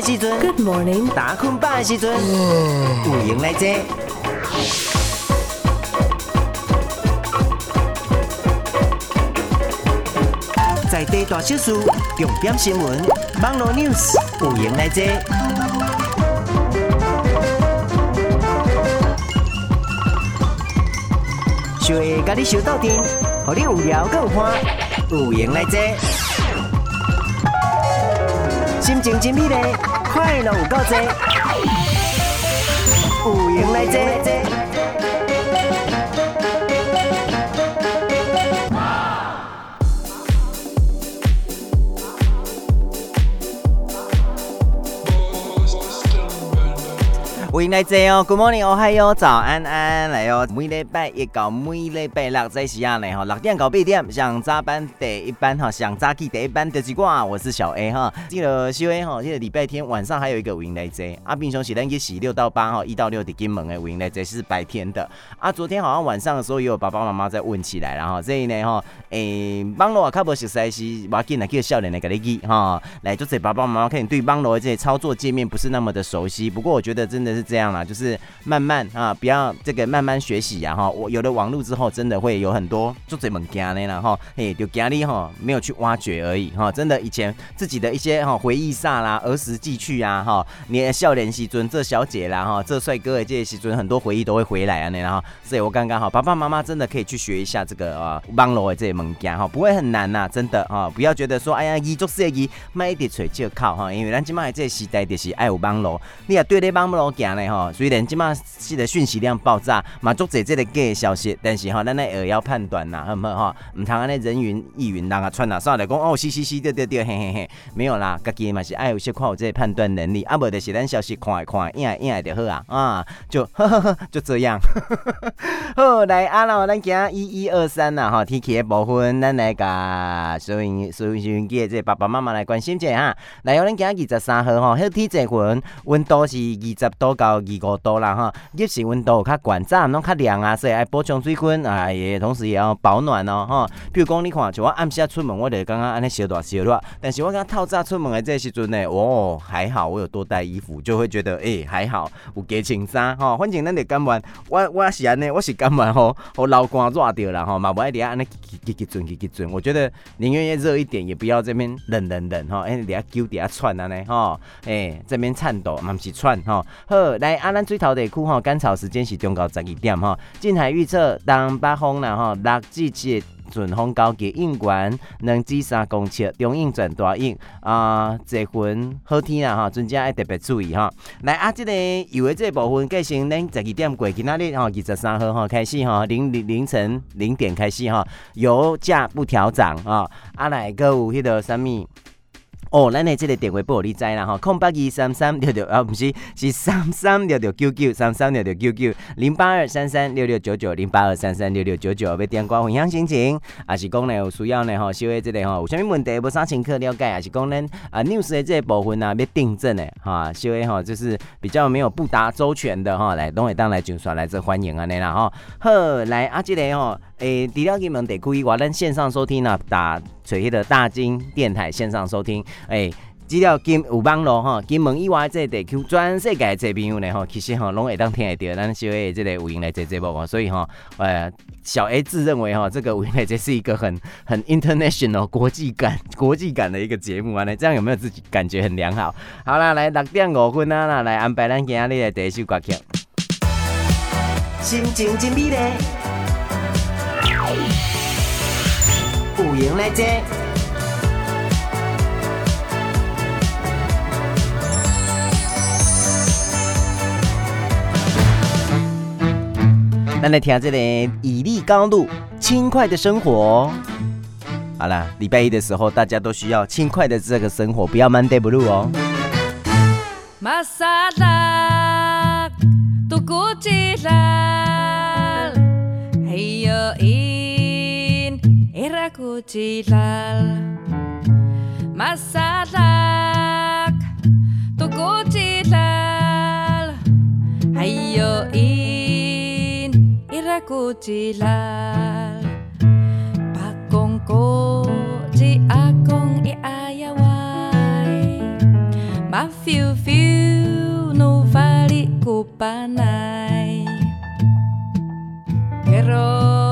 的时阵，Good morning，打困饱的时阵，有闲来坐，在地大小事，重点新闻，网络 news，有闲来坐，小下甲你相斗阵，互你有聊更有欢，有闲来坐。心情真美丽，快乐有够多，有闲来坐。欢迎来坐哦，Good morning，哦嗨哟，早安安来哟，每礼拜一到每礼拜六在时间内哈，六点到八点上早班第一班哈，上早起第一班就是我，我是小 A 哈。记得小 A 哈，记得礼拜天晚上还有一个欢迎来坐，啊，平常时咱去洗六到八号，一到六的金门的欢迎来坐是白天的，啊，昨天好像晚上的时候也有爸爸妈妈在问起来，然后这一呢哈，诶，网络啊较无熟悉是，我进来叫少年来给你记哈，来就是爸爸妈妈可能对网络的这些操作界面不是那么的熟悉，不过我觉得真的是。这样啦，就是慢慢啊，不要这个慢慢学习呀哈。我有了网络之后，真的会有很多做这门家呢，然后嘿，就家里哈没有去挖掘而已哈。真的以前自己的一些哈回忆杀啦，儿时记趣啊哈，你笑脸时尊这小姐啦哈，这帅哥的这些时尊很多回忆都会回来啊那然后，所以我刚刚好，爸爸妈妈真的可以去学一下这个啊网络的这门家哈，不会很难呐，真的哈，不要觉得说哎呀，一做事业买一点锤就靠哈，因为咱今麦这个时代就是爱有网络，你也对咧网络行。哈，虽然今嘛是的讯息量爆炸，嘛做这这个假消息，但是哈，咱那也要判断呐，好不好？哈？唔通安尼人云亦云，人啊传啊，上来讲哦，嘻嘻嘻，对对对，嘿嘿嘿，没有啦，家己嘛是爱有些看有这个判断能力，啊无就是咱消息看一看，应应来就好啊，啊，就呵呵呵，就这样，好来啊，那咱行一一二三呐，哈，天气的部分，咱来甲所以所以收音机的这爸爸妈妈来关心一下哈，来，咱行二十三号哈，天气这份温度是二十多到二五度啦哈，日时温度较悬，早拢较凉啊，所以爱补充水分啊，也同时也要保暖哦哈。比如讲你看，像我暗时啊出门，我就刚刚安尼小热小热，但是我刚透早出门的这时阵呢，哦还好，我有多带衣服，就会觉得诶、还好，有加穿衫哈。反正咱得感冒，我我是安尼，我是感冒吼，我流汗热掉了哈，嘛不爱底下安尼结结准结结准。我觉得宁愿热一点，也不要这边冷冷冷哈，哎底下揪底下喘啊呢哈，哎这边颤抖嘛不是喘哈。来啊，咱水头地区哈，干燥时间是中到十二点哈。近海预测东北风啦哈，六至七阵风高级，硬管两至三公尺，中硬转大硬啊。这份好天啊哈，专家要特别注意哈。来啊，这个有的这部分，计先咱十二点过，今仔日哈二十三号哈开始哈，凌凌晨零点开始哈，油价不调涨啊。啊来，阁有迄个啥物？哦，咱的这个电话簿你知啦吼，空八二三三六六啊，不是是三三六六九九三三六六九九零八二三三六六九九零八二三三六六九九，要电话分享心情，还是讲呢有需要呢吼，稍微这个吼有啥物问题无啥情况了解，还是讲咱啊 news 的这个部分啊要订正的哈，稍微哈就是比较没有不达周全的哈，来拢会当来上传来这欢迎啊你啦哈，呵来啊这个哈诶，除了你们得注意话，咱线上收听啊打。垂叶的大金电台线上收听，诶，只要金有网络哈，金门以外这地区全世界这朋友呢哈，其实哈拢会当听得到咱小 A 这个有闲来坐节目，所以哈，呃，小 A 自认为哈，这个有闲来坐是一个很很 international 国际感国际感的一个节目啊，那这样有没有自己感觉很良好？好啦，来六点五分啊，来安排咱今日的第一首歌曲，心情真美丽。不赢来坐，咱来听这个以利高露轻快的生活。好了，礼拜一的时候，大家都需要轻快的这个生活，不要 Monday Blue 哦。古吉拉，马 Tokuchilal Masalak Tokuchilal Hayo in Irakuchilal Pakongko Ji akong iayaway Mafiu fiu no vali Pero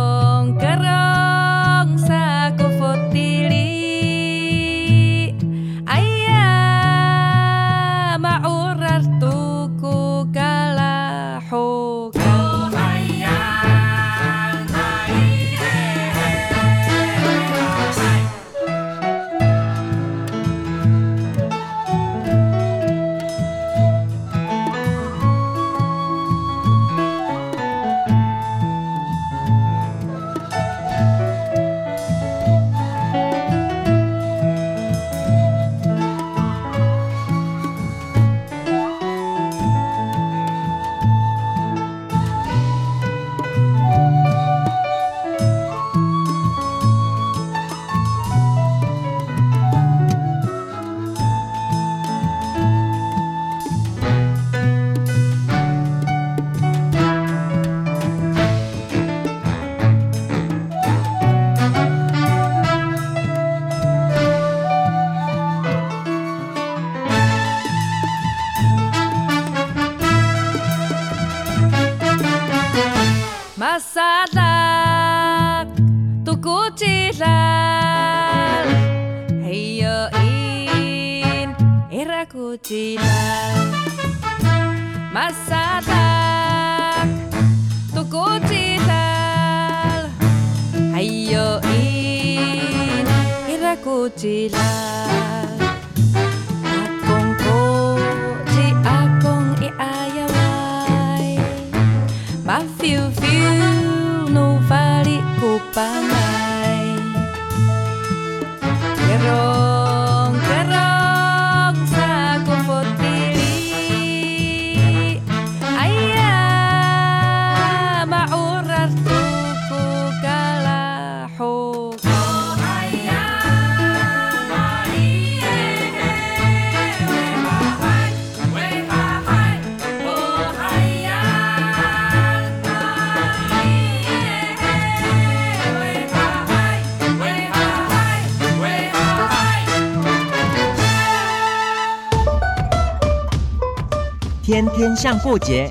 像过节。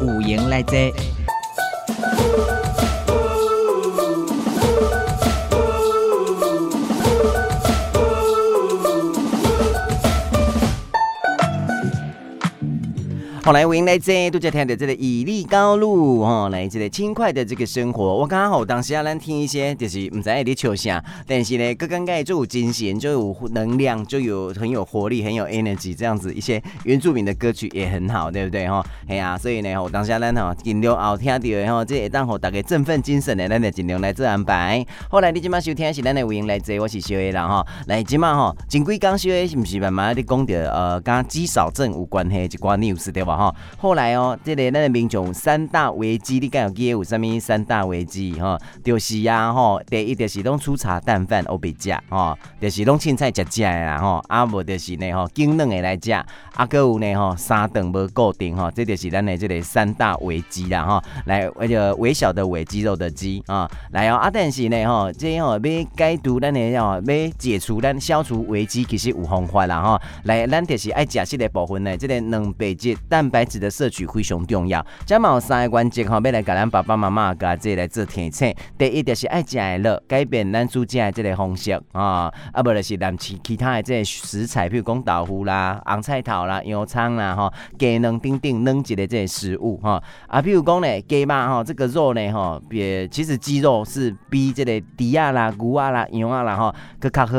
五颜六色好，来我迎来这都在听的这个以利高路哈，来这个轻快的这个生活。我刚刚好当时啊，咱听一些就是唔知在你笑啥，但是呢，刚刚盖就有精神，就有能量，就有很有活力，很有 energy，这样子一些原住民的歌曲也很好，对不对哈？哎呀，所以呢，我当时，咱吼尽量后听到的吼，这会当吼大家振奋精神的，咱就尽量来做安排。后来你今麦收听是咱的欢迎来这，我是小叶啦哈。来今麦哈，前几讲小叶是不是慢慢的讲到呃，跟肌少症有关系一寡 news 对吧？哈，后来哦，这个咱的民众三大危机，你敢有记得有啥物三大危机哈？就是呀吼，第一就是拢粗茶淡饭欧别食吼，就是拢凊彩食食的啦吼，啊无就是呢吼，经冷的来食，啊阁有呢吼，三顿无固定吼，这就是咱的这个三大危机啦吼。来，那个微小的微肌肉的肌啊，来哦，啊但是呢吼，这吼要解除咱的吼，要解除咱消除危机，其实有方法啦吼。来，咱就是爱食食的部分呢，这个蛋白质蛋白质的摄取非常重要。这嘛有三个关键吼，要来甲咱爸爸妈妈甲这来做提醒。第一就是爱食的乐，改变咱煮食的这个方式啊，啊无就是咱其其他的这个食材，比如讲豆腐啦、红菜头啦、洋葱啦吼，鸡卵等等质的这些食物哈。啊，比如讲呢，鸡肉吼，这个肉呢吼，别其实鸡肉是比这个猪仔啦、牛啊啦、羊啊啦吼，更较好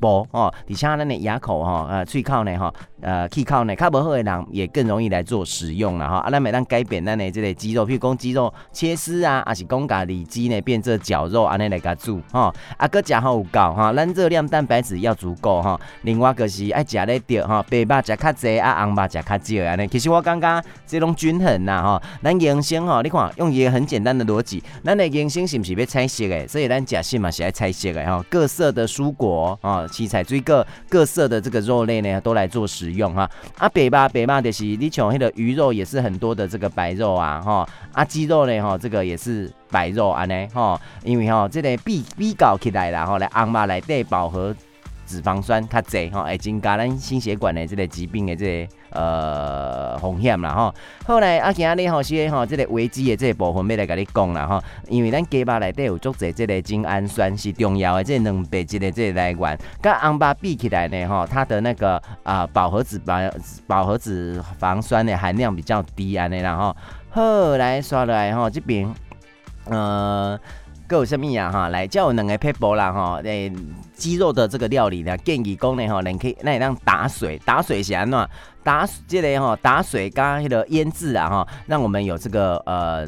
补哦。而且咱的牙口吼，呃，喙口呢吼。呃，气靠呢，较无好的人也更容易来做使用了哈。啊，咱每当改变咱的这个肌肉，譬如讲鸡肉切丝啊，还是讲咖里鸡呢变做绞肉，安尼来甲煮哈。啊，搁食好有够哈，咱热量蛋白质要足够哈。另外就是爱食咧着哈，白肉食较侪啊，红肉食较少安尼。其实我感觉这种均衡呐哈。咱人生哈，你看用一个很简单的逻辑，咱的人生是不是要菜色的？所以咱食什嘛是爱菜色的哈。各色的蔬果啊，七彩水果，各色的这个肉类呢，都来做食。用哈。啊，白肉白肉就是你像迄个鱼肉也是很多的这个白肉啊哈啊鸡肉呢哈这个也是白肉安尼吼，因为哈这个比比较起来啦吼来红肉内底饱和脂肪酸较侪吼，会增加咱心血管的这个疾病的这个。呃，风险啦吼，后来啊，今仔日吼是吼，这个危机的这个部分要来甲你讲啦吼，因为咱鸡巴内底有足侪这个精氨酸是重要的，这个蛋白质的这个来源，跟红巴比起来呢吼，它的那个啊饱和脂肪饱和脂肪酸的含量比较低安尼啦吼，后来刷来吼这边，呃。各有什么呀哈？来叫有两个撇步啦哈！诶，鸡肉的这个料理呢，建议讲呢哈，你可以那你让打水，打水是安怎？打这个哈，打水加迄个腌制啊哈，让我们有这个呃。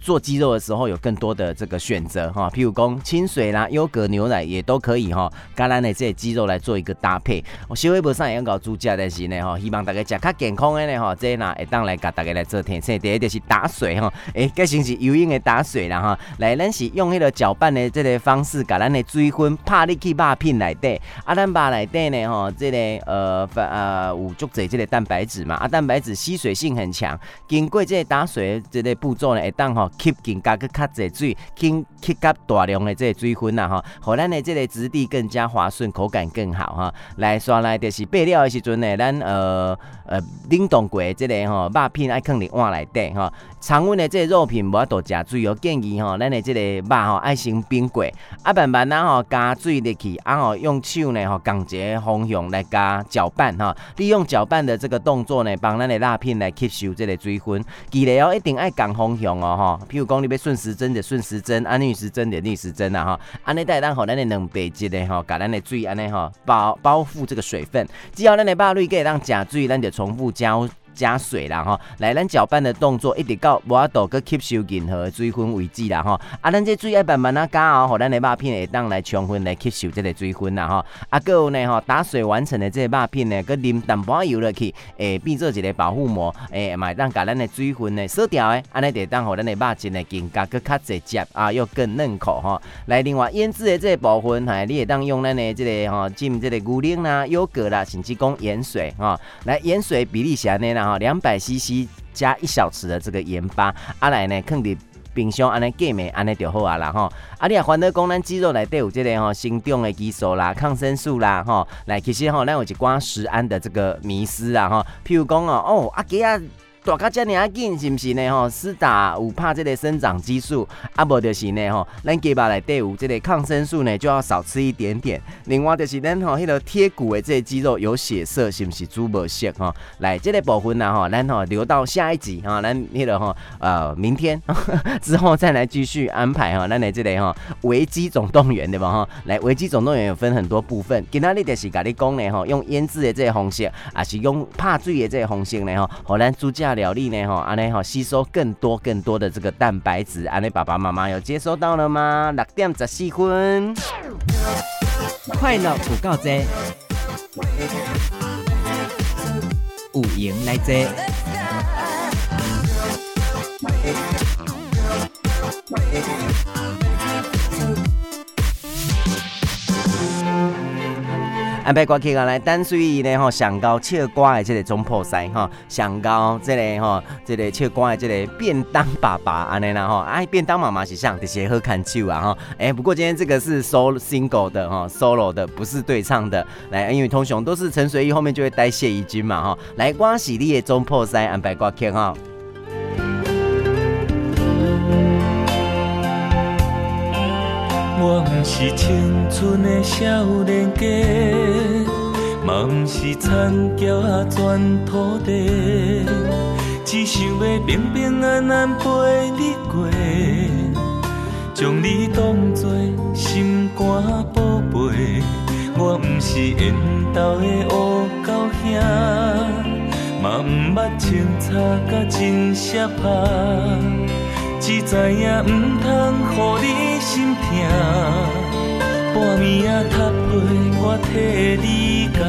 做鸡肉的时候有更多的这个选择哈，譬如讲清水啦、优格牛奶也都可以哈，橄榄的这些鸡肉来做一个搭配。我稍微不上也要搞猪脚的是呢哈，希望大家吃较健康的呢哈，这呢会当来给大家来做提醒。第一就是打水哈，诶，这是是游泳的打水啦哈，来咱是用那个搅拌的这个方式，把咱的水分拍入去肉片内底，啊，咱肉内底呢哈，这个呃呃有足侪这个蛋白质嘛，啊，蛋白质吸水性很强，经过这个打水的这个步骤呢，会当哈。吸更加个较侪水，吸吸甲大量的这个水分呐吼，互咱的这个质地更加滑顺，口感更好哈。来刷来就是备料的时阵呢，咱呃呃冷冻过这个吼肉片爱放伫碗内底吼。常温的这个肉片无法度加水哦，建议吼咱的这个肉吼爱先冰过，啊慢慢呐吼加水入去，啊吼用手呢吼共一个方向来加搅拌哈，利用搅拌的这个动作呢，帮咱的肉片来吸收这个水分。记得哦，一定爱共方向哦哈。譬如讲你要顺时针的顺时针，啊逆时针的逆时针啊哈。安尼带咱吼咱的两倍质的吼，甲咱的水安尼吼包包覆这个水分，只要咱的肉类可以让加水，咱就重复浇。加水啦哈，来咱搅拌的动作一直到无法度去吸收任何的水分为止啦哈。啊，咱这水要慢慢啊加哦，吼，咱的肉片会当来充分来吸收这个水分啦哈。啊，搁有呢吼，打水完成的这个肉片呢，搁淋淡薄油落去，诶，变做一个保护膜，诶，买当甲咱的水分呢锁掉诶，安尼得当吼咱的肉质呢更加搁较直接啊，又更嫩口哈。来，另外腌制的这个部分，哈，你也当用咱的这个哈，浸这个牛奶啦、优格啦，甚至讲盐水哈。来，盐水比例是安尼啦。啊，两百 CC 加一小匙的这个盐巴，啊来呢，放伫冰箱安尼过暝，安尼就好啊啦吼。啊，你啊，烦恼讲咱肌肉内底有这个吼，生长的激素啦、抗生素啦吼，来其实吼，咱有一寡食安的这个迷思啊吼，譬如讲哦，哦，阿给啊。大家这么啊紧是不是呢？吼，施打有怕这个生长激素，啊无就是呢吼，咱鸡巴内底有这个抗生素呢，就要少吃一点点。另外就是咱吼，迄个贴骨的这个肌肉有血色，是不是猪无色哈？来，这个部分呢吼，咱吼留到下一集哈，咱迄个吼呃明天 之后再来继续安排哈，咱来这里哈维基总动员对吧哈？来维基总动员有分很多部分，今仔日就是甲你讲呢吼，用腌制的这个方式，还是用拍水的这个方式呢吼，互咱猪价。料理呢？吼，安尼哈，吸收更多更多的这个蛋白质。安尼爸爸妈妈有接收到了吗？六点十四分，快乐有够多，有闲来坐。安排歌曲啊，来单随呢吼，上高唱歌的这个总铺师哈，上高这个吼，这个唱歌的这个便当爸爸安尼啦吼，哎，便当妈妈是上这些好看手啊哈，哎，不过今天这个是 solo single 的哈，solo 的不是对唱的，来，因为通常都是陈随意后面就会带谢宜君嘛哈，来，我是你的总铺师，安排歌曲哈。我不是青春的少年家，嘛不是田侨仔转土地，只想要平平安安陪你过，将你当作心肝宝贝。我不是缘投的乌狗兄，嘛不捌清茶甲真适合。只知影不通予你心痛，半暝仔读被我替你教。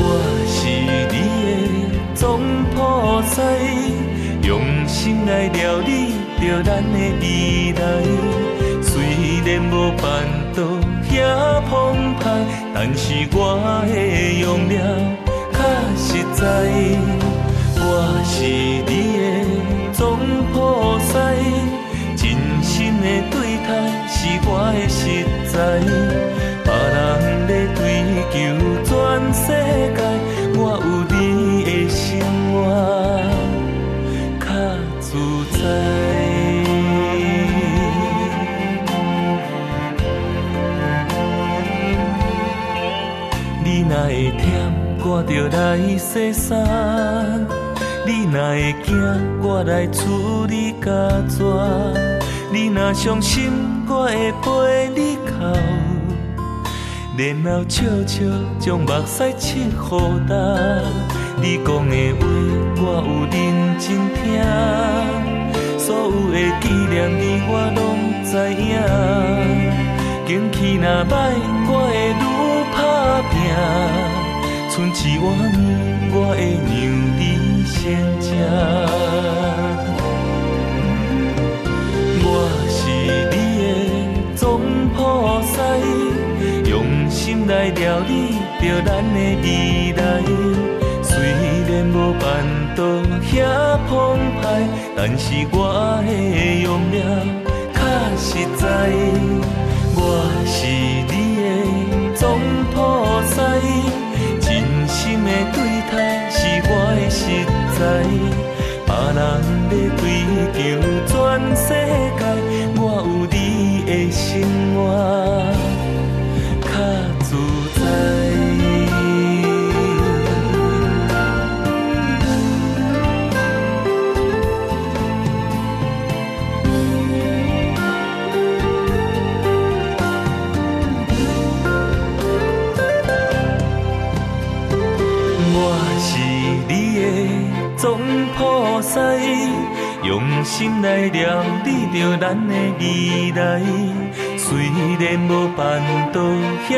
我是你的总铺师，用心来料理着咱的未来。虽然无办到遐澎湃，但是我的用了较实在。我是你在。别人在追求全世界，我有你的生活较自在。你若会忝，我就来洗衫。你若会惊，我来处理加纸；你若伤心，我会陪你哭，然后笑笑将目屎拭予干。你讲的话，我有认真听，所有的纪念日我拢知影。景气若歹，我会愈打拼，春一碗面我会让你。先吃，来料理着咱的未来。虽然无办到遐澎湃，但是我的用命较实在。我是你的总菩萨，真心的对待是我的实在。别人要追求全世界，我有你的生活。用心来念你着咱的未来。虽然无办到遐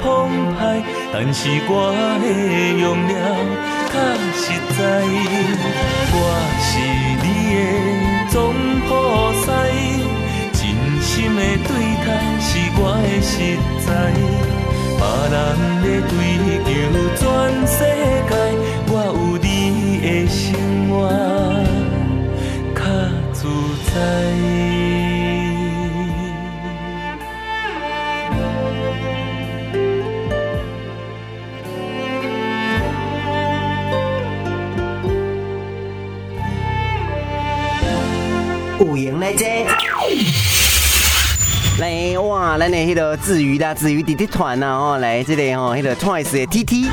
澎湃，但是我的用了较实在。我是你的总菩萨，真心的对待是我的实在，别人的追求。来哇，咱的迄个治愈的治愈滴滴团呐，哦，来这里吼，迄个 Twice 的 TT。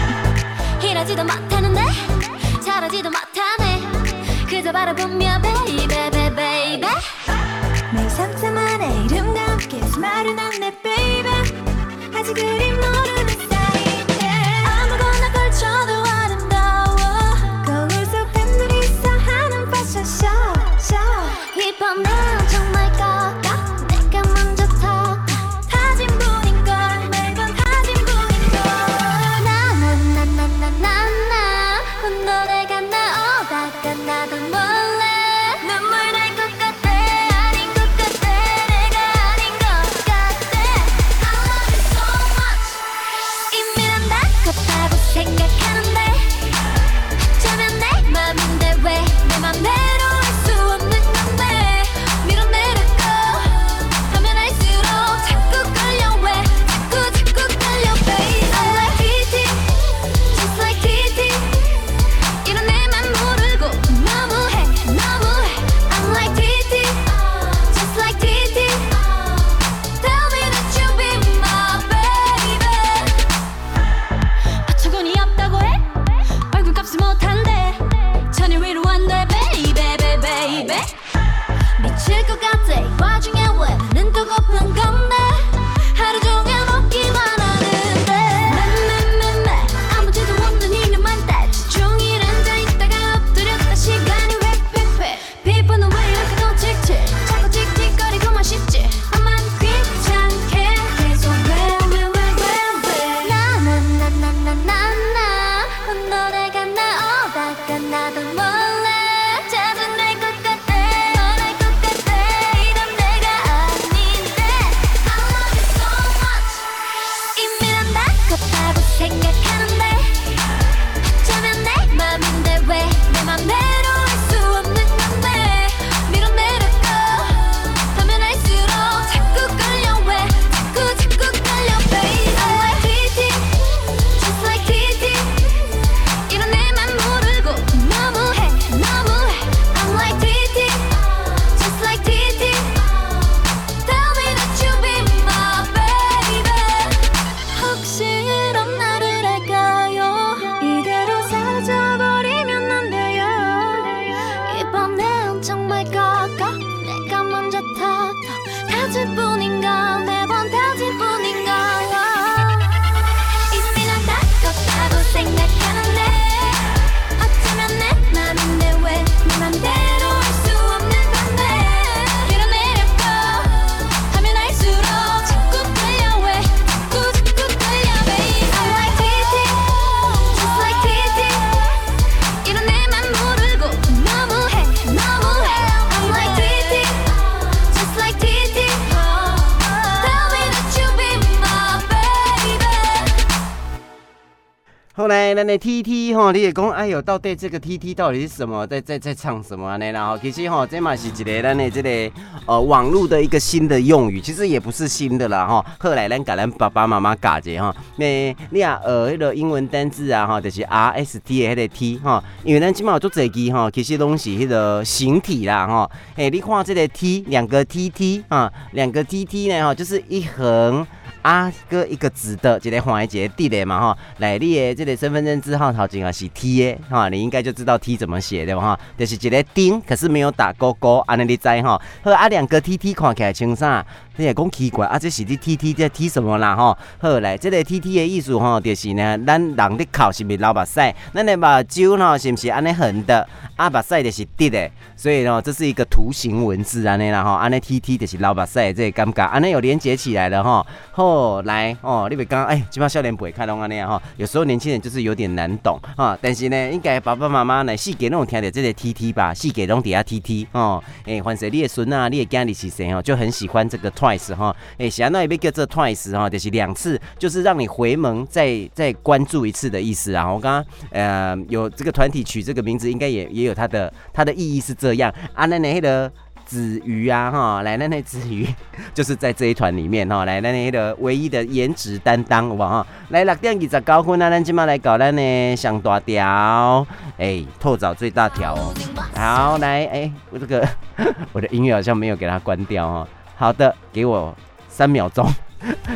咱的 T T 哈，你也讲，哎呦，到底这个 T T 到底是什么，在在在唱什么呢？然后其实哈，这嘛是一个咱的这个呃网络的一个新的用语，其实也不是新的啦哈。后来咱给咱爸爸妈妈教一下哈，那你啊呃那个英文单字啊哈，就是 R S T 的那个 T 哈，因为咱起码做这个哈，其实东西那个形体啦哈。哎，你看这个 T 两个 T T 啊，两个 T T 呢哈，就是一横。啊，个一个直的，一个横一个直的嘛哈。来，你的这个身份证字号头前啊是 T 的哈，你应该就知道 T 怎么写的哈，就是一个丁，可是没有打勾勾，安尼你知哈。好啊，两个 T T 看起来像啥？你也讲奇怪啊，这是你 T T 在 T 什么啦哈？好来，这个 T T 的意思哈，就是呢，咱人的口是不是流目屎？咱的目睭呢，是不是安尼横的？啊，目屎就是直的，所以呢，这是一个图形文字安尼啦哈。安尼 T T 就是流目屎，这个尴尬，安尼有连接起来了哈。后来哦，你别刚哎，基本上少年不会看懂安尼哈。有时候年轻人就是有点难懂哈，但是呢，应该爸爸妈妈呢，细给那种听的这个 T T 吧，细给那种底下 T T 哦。哎，反正你的孙啊，你的家里是谁哦，就很喜欢这个。Twice 哈，哎，想那也别叫这 Twice 哈，就是两次，就是让你回门再再关注一次的意思啊。我刚刚呃有这个团体取这个名字，应该也也有它的它的意义是这样啊。那那的子瑜啊哈，来那那子瑜就是在这一团里面哈，来那那个唯一的颜值担当好不好？来六点二十九分啊，咱今麦来搞咱的上大条，哎，透早最大条哦。好，来哎，我这个 我的音乐好像没有给它关掉哈。好的，给我三秒钟，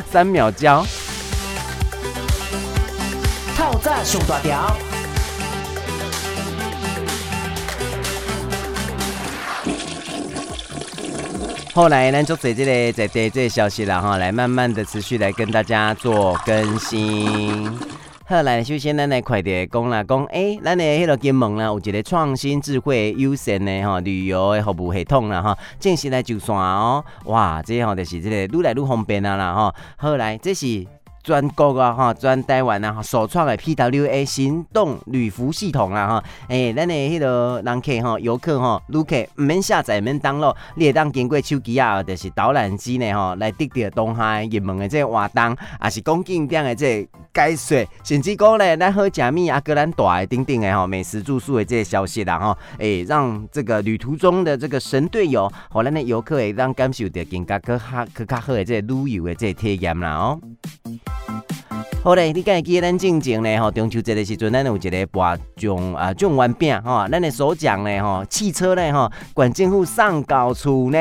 三秒胶。套炸熊大条。后来呢，就在这里在这这消息了哈，来慢慢的持续来跟大家做更新。后，来首先咱来快点讲啦，讲诶，咱的迄个金门啦，有一个创新智慧优先的哈旅游的服务系统啦哈，正式来就算哦，哇，这吼就是这个越来越方便啊啦哈。后来这是。全国啊哈，全台湾啊首创的 PWA 行动旅服系统啊哈，诶，咱的迄个人客哈，游客哈，旅客唔免下载，唔免登录，你会当经过手机啊，就是导览机呢哈，来得到东海热门的这个活动，也是讲景点的这个解说，甚至讲呢，咱好食物啊，个咱大的等等的哈，美食住宿的这些消息啦哈，诶，让这个旅途中的这个神队友，和咱的游客会当感受到更加更好、更加好的这个旅游的这个体验啦哦。好嘞，你敢会记得咱进前呢？吼，中秋节的时阵，咱有一个拔奖啊奖完饼哈，咱的首奖呢？吼，汽车呢？吼，管政府上高处呢。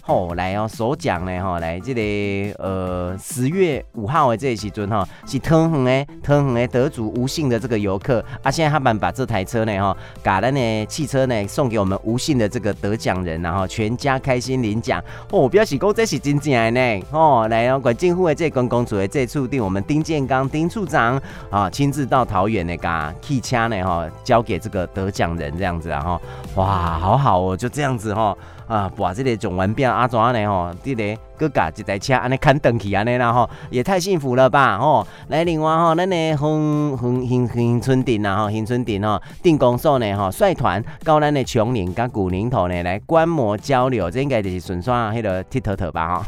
好来哦，首奖呢？吼，来这个呃十月五号的这个时阵哈，是桃园的桃园的得主吴姓的这个游客啊，现在他们把这台车呢？吼，把咱的汽车呢送给我们吴姓的这个得奖人，然后全家开心领奖。哦，表示讲这是真正的呢。哦，来哦，管政府的这个公共处的这处定我们丁。建刚丁处长啊，亲自到桃园那个汽车呢哈，交给这个得奖人这样子啊哈，哇，好好哦，就这样子哈啊，把这里种完变阿爪呢哈，这个。哥嘎一台车安尼看登去安尼啦吼也太幸福了吧吼！来另外吼，咱的恒恒恒恒春顶呐吼，恒春顶吼，定公所呢吼，率团到咱的琼林跟古宁头呢来观摩交流，这应该就是顺耍迄个铁佗佗吧哈。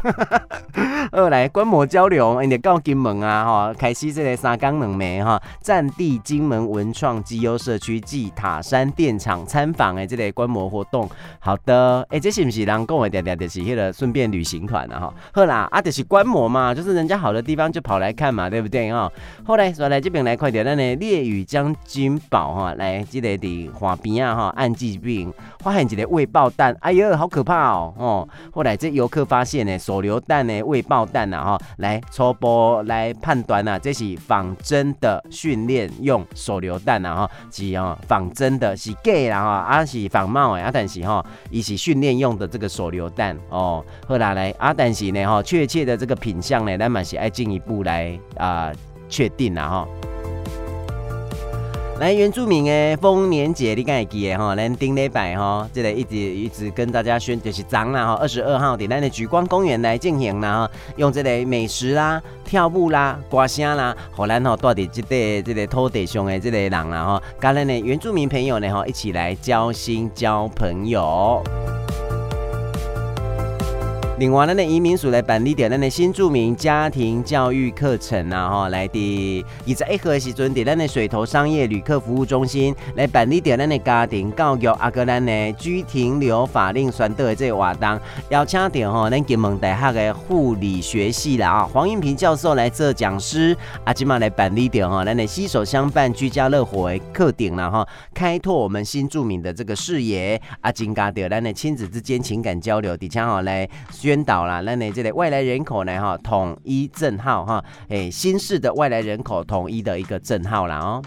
二 来观摩交流，因为到金门啊吼，开始这个三江两暝哈，战地金门文创绩优社区暨塔山电厂参访的这个观摩活动。好的，哎、欸，这是不是人讲的点点就是迄个顺便旅行团啊？好，好啦，啊，就是观摩嘛，就是人家好的地方就跑来看嘛，对不对啊？后来说来这边来快点，咱的烈屿将军堡哈，来这里的花边啊哈，按季病发现一个未爆弹，哎呦，好可怕哦哦！后来这游客发现呢，手榴弹呢未爆弹呐哈，来初步来判断呐，这是仿真的训练用手榴弹呐哈，是哦仿真的，是假啦哈，啊是仿冒的啊，但是哈，伊是训练用的这个手榴弹哦。后来来啊，但但是呢哈，确切的这个品相呢，咱嘛是爱进一步来啊确定啦哈。来原住民的丰年节，你敢会记得哈？咱顶礼拜哈，这个一直一直跟大家宣就是昨啦哈，二十二号在咱的莒光公园来进行啦哈，用这个美食啦、跳舞啦、歌声啦，和咱吼带伫这个这个土地上的这个人啦哈，跟咱的原住民朋友呢哈一起来交心交朋友。另外，咱的移民署来办理掉咱的新住民家庭教育课程啊，哈，来的二十一号的时阵，在咱的水头商业旅客服务中心来办理掉咱的家庭教育，啊，个咱的居停留法令宣导的这个活动，邀请到哈咱金门大学的护理学系啦啊，黄英平教授来做讲师，啊，今嘛来办理掉哈咱的携手相伴居家乐活的课程啦哈，开拓我们新住民的这个视野，啊，增加掉咱的亲子之间情感交流，底下哈来。宣导啦，那你这里外来人口呢？哈，统一证号哈，哎，新式的外来人口统一的一个证号啦哦。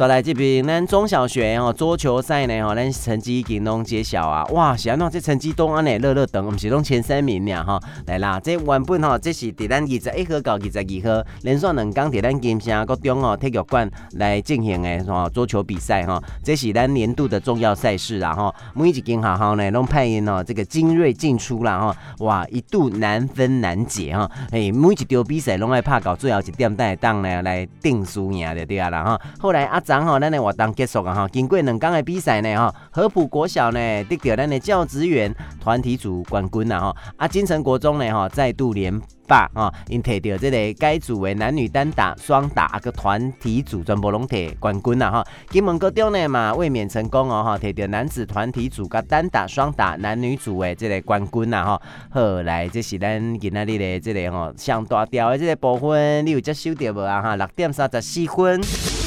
说来这边，咱中小学哦，桌球赛呢，哈，咱成绩已经拢揭晓啊！哇，是安怎这成绩都安尼热热等，我们是拢前三名俩哈。来啦，这原本哈，这是伫咱二十一号到二十二号连续两天伫咱金城国中哦体育馆来进行的哈桌球比赛哈，这是咱年度的重要赛事啦哈。每一间学校呢，拢派员哦，这个精锐进出啦哈。哇，一度难分难解哈。哎，每一场比赛拢爱拍到最后一点带当呢来定输赢的对啊啦哈。后来阿。然后咱的活动结束啊哈，经过两天的比赛呢哈，合浦国小呢得到咱的教职员团体组冠军呐哈，啊金城国中呢哈再度连霸啊，因摕到这个该组为男女单打、双打啊个团体组全部拢摕冠军呐哈，金门高中呢嘛卫冕成功哦哈，摕到男子团体组甲单打、双打男女组的这个冠军呐哈，好来这是咱今仔日的这个哈上大条的这个部分，你有接收到无啊哈？六点三十四分。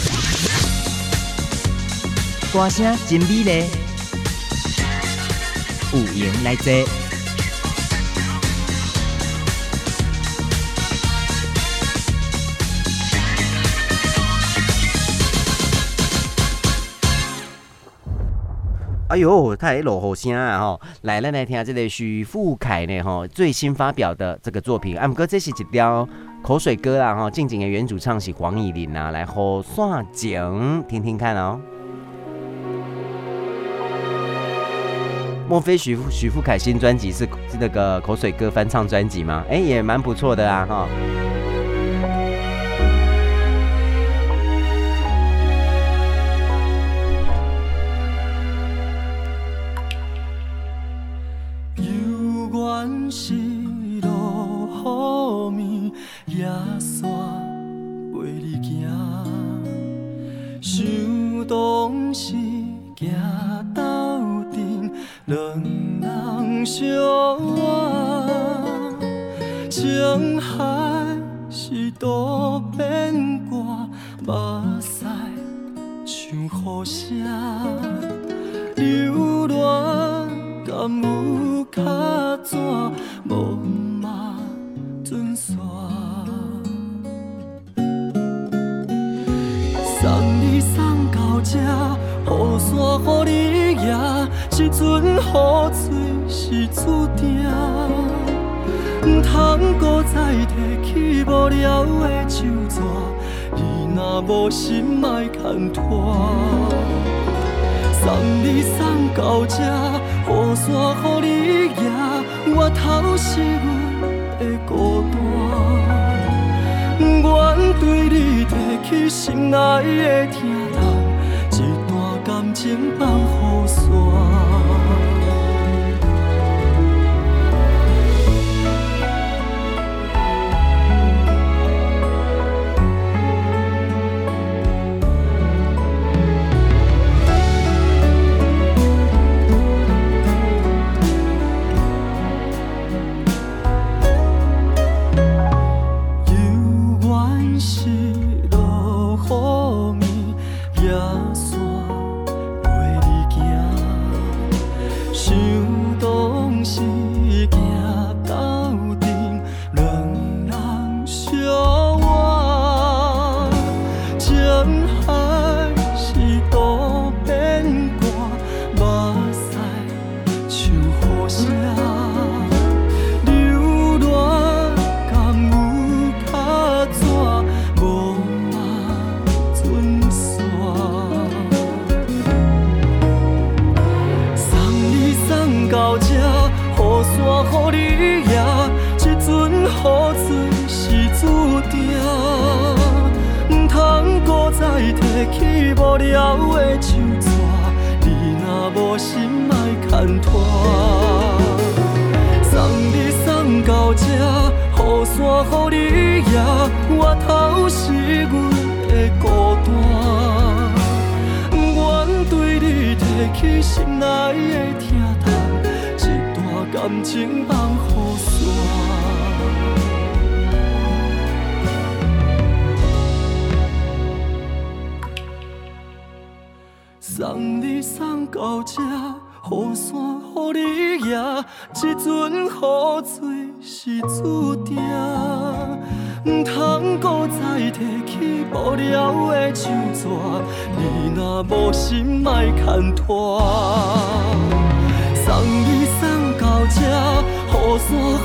歌声真美丽，有闲来坐。哎呦，太落雨声啊！吼，来，咱来听这个许富凯呢，吼最新发表的这个作品。啊，不过这是一条口水歌啦，哈，静静的原主唱是黄乙玲啊，来，雨伞情，听听看哦。莫非许许富凯新专辑是是那个口水歌翻唱专辑吗？哎、也蛮不错的啊，哈。两人相爱，情海是多变卦，目屎像雨声，流浪敢有卡纸，无嘛准线。送你送到这，雨伞予你也。一阵雨水是注定，毋通搁再提起无聊的旧纸，你若无心莫牵拖。送你送到这，雨伞予你也，我头是阮的孤单。愿对你提起心爱的疼，情放雨伞。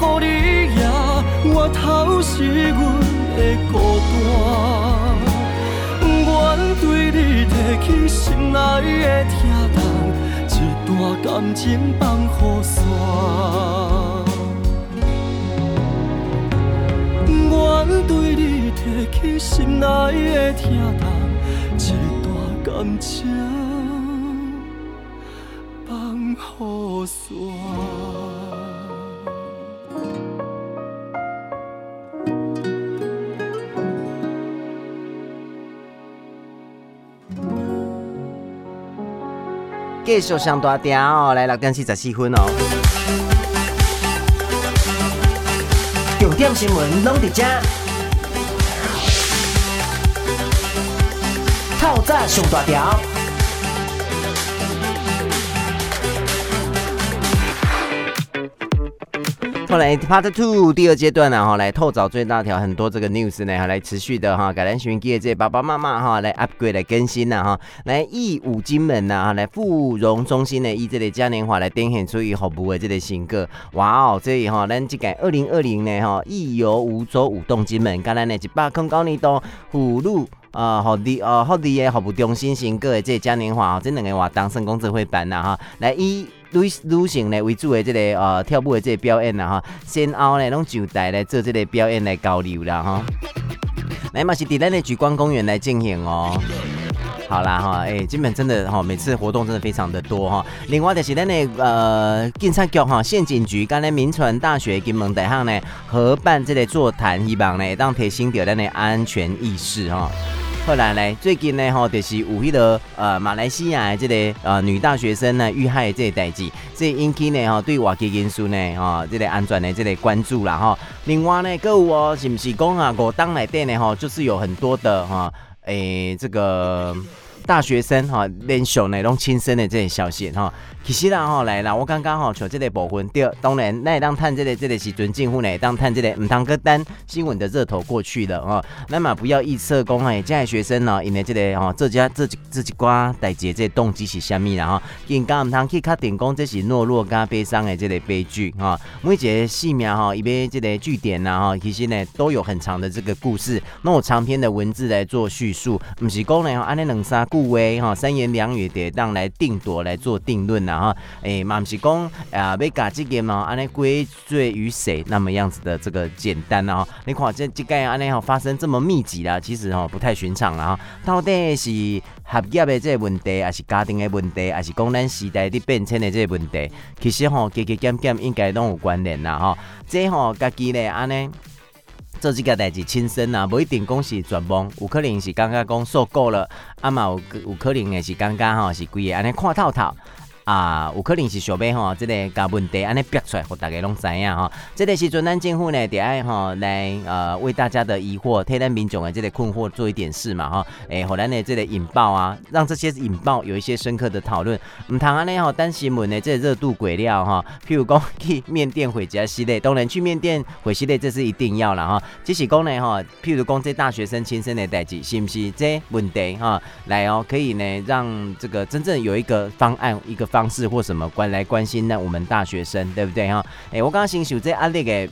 予你也，外头是阮的孤单。愿对你提起心内的疼痛，一段感情放雨伞。愿对你提起心内的疼痛，一段感情放雨伞。继续上大条，来六点四十四分哦。重点新闻拢在这，透早上大条。后来 Part Two 第二阶段呢，哈，来透早最大条很多这个 news 呢，哈，来持续的哈，改单寻给这爸爸妈妈哈，来 upgrade 来更新呐，哈，来义五金门呐，哈，来富荣中心呢，以这个嘉年华来展现出以服务的这个新歌，哇哦，这里哈，咱这个二零二零呢，哈，义游梧州舞动金门，刚才呢一百空高年度虎路啊，好的啊，好的的服务中心新个的这个嘉年华，这两个活动成功指挥办呐，哈，来以。女女性呢为主的这个呃跳舞的这个表演啦哈，先后呢拢上台来做这个表演来交流啦哈。来嘛是伫咱的莒光公园来进行哦。好啦哈，哎、欸，基本真的哈，每次活动真的非常的多哈。另外就是咱的呃警察局哈，县警局跟咱民传大学金门大学呢合办这个座谈，希望呢当提升到咱的安全意识哈。后来呢，最近呢，吼，就是有迄个呃马来西亚的这个呃女大学生呢遇害的这个代志，这引起呢吼对外界因素呢吼这个安全的这个关注啦吼。另外呢，各位哦，是不是讲啊，我当来电呢吼，就是有很多的哈，诶、欸，这个大学生哈连续那种亲身的这些消息哈。其实啦吼，来啦，我刚刚吼从这个部分，对，当然那当探这个这个时阵，政府呢当探这个唔当个单新闻的热头过去了哦。那么不要预测讲哎，这些学生呢，因为这个吼，这家这这几瓜代志这动机是虾米啦哈？更加唔通去确定讲这是懦弱加悲伤的这个悲剧哈。每一个细苗哈，一边这个据点呐哈，其实呢都有很长的这个故事，那我长篇的文字来做叙述，不是讲呢，安尼两三话哈，三言两语得当来定夺来做定论呐。哈，诶，嘛不是讲啊，要搞这个嘛，安尼归罪于谁那么样子的这个简单呢？哈，你看这这个安尼哈发生这么密集啦，其实哈不太寻常了哈。到底是学业的这个问题，还是家庭的问题，还是讲咱时代的变迁的这个问题？其实吼，加加减减应该都有关联啦哈。这吼家己咧安尼做这个代志亲身啊，不一定讲是全部，有可能是感觉讲受够了，啊嘛有有可能也是感觉吼是规个安尼看透透。啊，有可能是小妹吼，这个甲问题安尼逼出来，互大家拢知影吼。这个时阵，咱政府呢，得爱吼来呃，为大家的疑惑、替咱民众的这个困惑做一点事嘛吼。诶，后来呢，这个引爆啊，让这些引爆有一些深刻的讨论。唔通安尼吼，单新闻呢，这个热度过了哈。譬如讲去面店毁家系列，当然去缅甸回系列，这是一定要了哈。只是讲呢哈，譬如讲这大学生亲身的代志，是不是这问题哈？来哦，可以呢，让这个真正有一个方案，一个方。方式或什么关来关心呢？我们大学生对不对哈？哎、我刚刚先说这阿力给，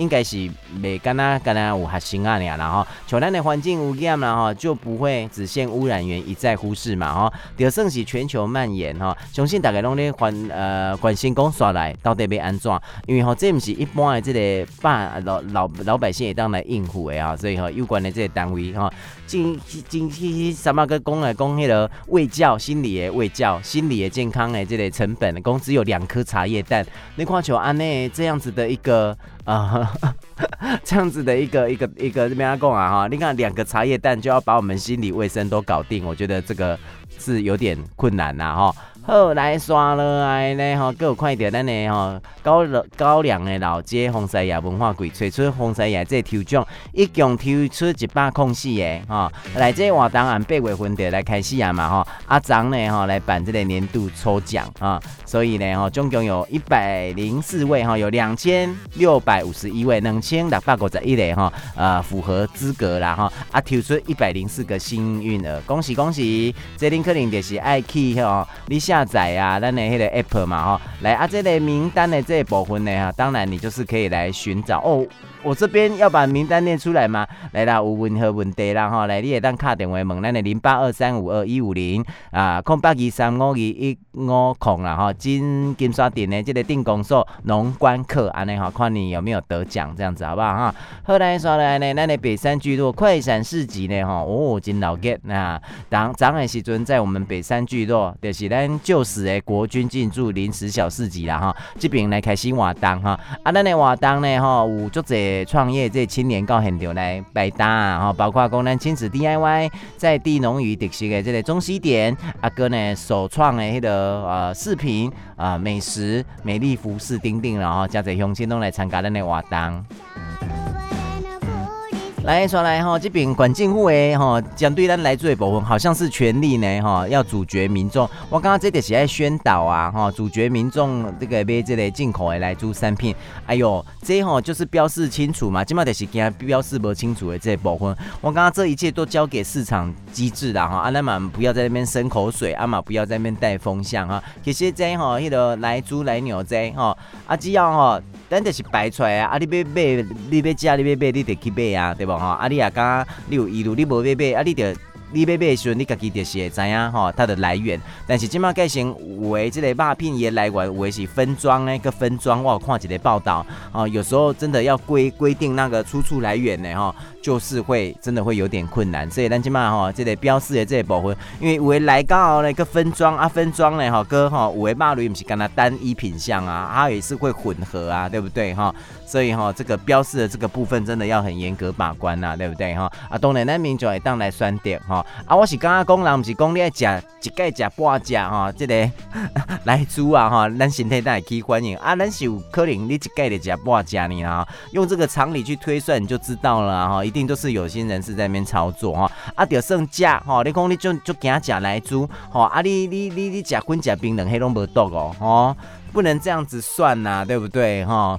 应该是没跟他跟他有核心啊，然后像咱的环境污染嘛哈，就不会只限污染源一再忽视嘛哈。第二，甚是全球蔓延哈，相信大家拢咧关呃关心讲刷来到底要安怎？因为哈这不是一般的这个百老老老百姓也当来应付的啊，所以哈有关的这个单位哈。进进去什么个讲来讲迄个卫教心理的卫教心理的健康的这个成本，讲只有两颗茶叶蛋，你看像安内这样子的一个啊、这样子的一个一个一个这边阿公啊哈？你看两个茶叶蛋就要把我们心理卫生都搞定，我觉得这个是有点困难呐哈。好，来刷了来呢哈，各有快点咱呢哈，高高粱的老街红山野文化季推出红山野这抽奖，一共抽出一百空四个哈，来这活动按八月份就来开始啊嘛哈，阿张呢哈来办这个年度抽奖啊，所以呢哈，总共有一百零四位哈，有两千六百五十一位，两千六百五十一个哈，呃符合资格啦哈，啊抽出一百零四个幸运儿，恭喜恭喜，这恁可能就是爱去哈，你。下下载啊，咱的迄个 app 嘛哈，来啊，这类名单的这部分呢哈，当然你就是可以来寻找哦。我这边要把名单念出来吗？来啦，有任何问题啦哈，来你也当卡电话问咱的零八二三五二一五零啊，空八二三五二一五空啦哈，金金刷点的这个定工所农关客安尼哈，看你有没有得奖这样子好不好哈？后来刷来呢，咱的北山聚落快闪市集呢哈，哦真老吉啊，当早的时阵在我们北山聚落，就是咱旧时的国军进驻临时小市集啦哈，这边来开始活动哈，啊咱的活动呢哈，有足侪。创业这青年到现场来摆搭啊，包括讲咱亲子 DIY 在地农渔特色的这个中西点，阿哥呢首创的迄个呃视频啊美食美丽服饰等等，然后加在乡亲拢来参加咱的活动。来说来哈，这边管政府的哈，针对咱来做的部分，好像是权利呢哈，要阻绝民众。我刚刚这点是在宣导啊哈，阻绝民众这个买这类进口的来猪产品。哎呦，这哈就是标示清楚嘛，今嘛就是惊标示不清楚的这部分。我刚刚这一切都交给市场机制了哈，阿拉嘛不要在那边生口水，阿嘛不要在那边带风向哈。其实这哈，迄个来猪来牛这哈，啊只要哈，咱就是摆出来啊，啊你要买，你要加，你要买，你得去买啊，对不？吼，啊，你也讲你有疑虑，你无买买，啊，你得你买买的时阵，你家己就是会知影吼，它的来源。但是即马改成有的这个肉品也来源，有的是分装呢个分装，我有看一个报道，哦，有时候真的要规规定那个出处来源呢，哈。就是会真的会有点困难，所以咱今嘛吼，这个标示的这个部分，因为有的来刚好那个分装啊，分装呢哈，哥哈，有的肉类不是跟它单一品项啊，它也是会混合啊，对不对哈？所以哈，这个标示的这个部分真的要很严格把关呐，对不对哈？啊，当然咱民众会当来选点哈，啊，我是刚刚讲人不是讲你爱食一盖食半只哈，这个来猪啊哈，咱身体当然可以欢迎啊，咱是有可能你一盖的食半只呢啊，用这个常理去推算你就知道了哈。一定都是有心人士在那边操作哈，啊，就算假哈，你讲你就就惊假来猪哈，啊，你你你你假荤假冰冷黑拢无毒哦，哦，不能这样子算呐、对不对哈？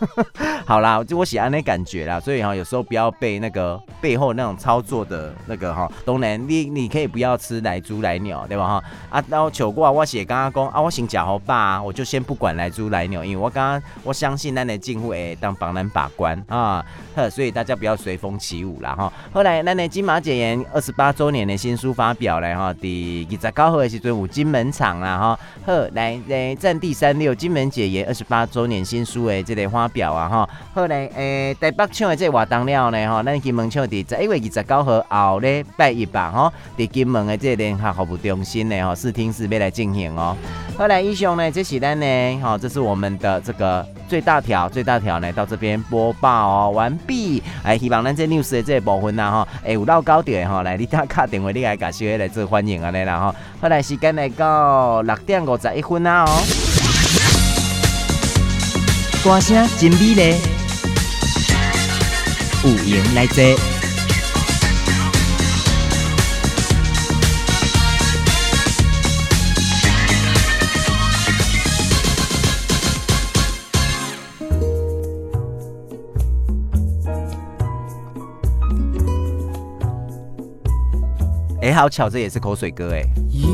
好啦，就我喜欢那感觉啦，所以哈，有时候不要被那个背后那种操作的那个哈，当然你你可以不要吃来猪来鸟，对吧哈？啊，然后求过我写刚刚讲啊，我姓贾好爸，我就先不管来猪来鸟，因为我刚刚我相信咱的政府诶当帮咱把关啊，呵，所以大家不要随风起舞啦哈。后来咱的金马姐言二十八周年的新书发表了哈，第二十九号的时阵有金门场啦哈，呵，来来占地三六金门奖言二十八周年新书诶，这类发表啊哈。好嘞，诶，台北场的这活动了呢，吼，咱金门场伫十一月二十九号后礼拜一吧，吼，伫金门的这联合服务中心呢，吼，试听室要来进行哦。后来以上呢，这是咱呢，吼，这是我们的这个最大条，最大条呢，到这边播报哦完毕。哎，希望咱这 news 的这部分呐，吼，哎，有老高点吼，来你打卡电话，你来感谢来做欢迎啊，来啦，吼。后来时间来到六点五十一分啊，哦。歌声真美丽。有闲来坐。哎，好巧，这也是口水歌哎。夜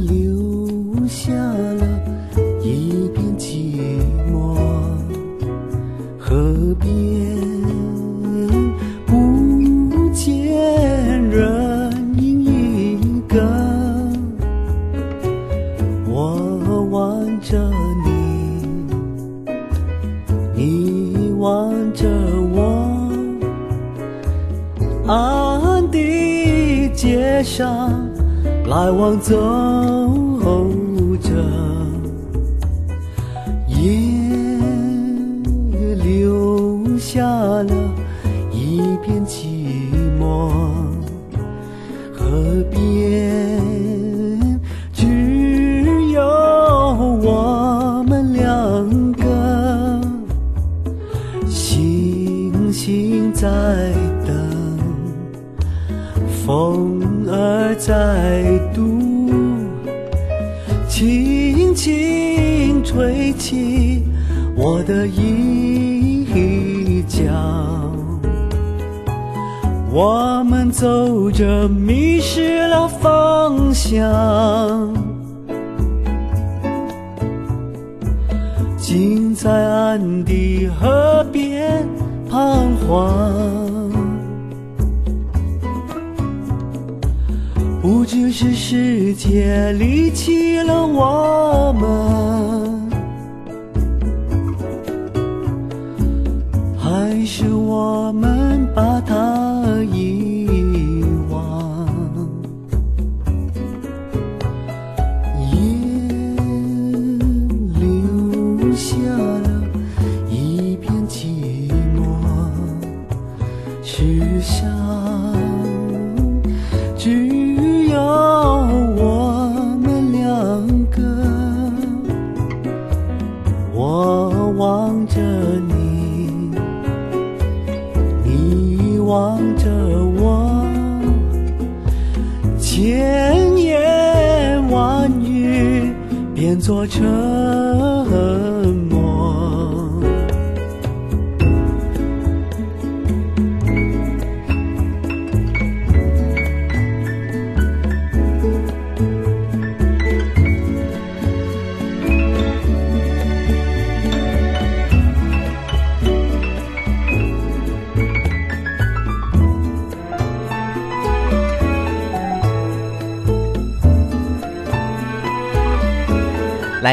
留下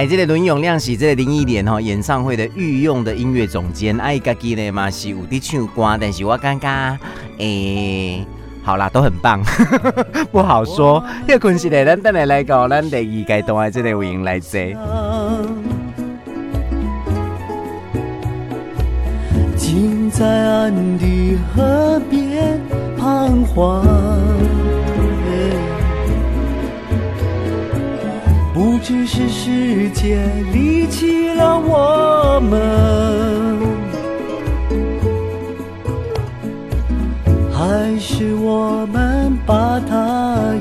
这个伦永亮是这个林忆莲吼演唱会的御用的音乐总监，爱家己呢嘛是有在唱歌，但是我感觉，诶、欸，好啦，都很棒，不好说。这个关系呢，咱等下来搞咱第二阶段的这个有闲来坐。竟在岸的河边彷徨，不知是世界离弃了我们，还是我们把它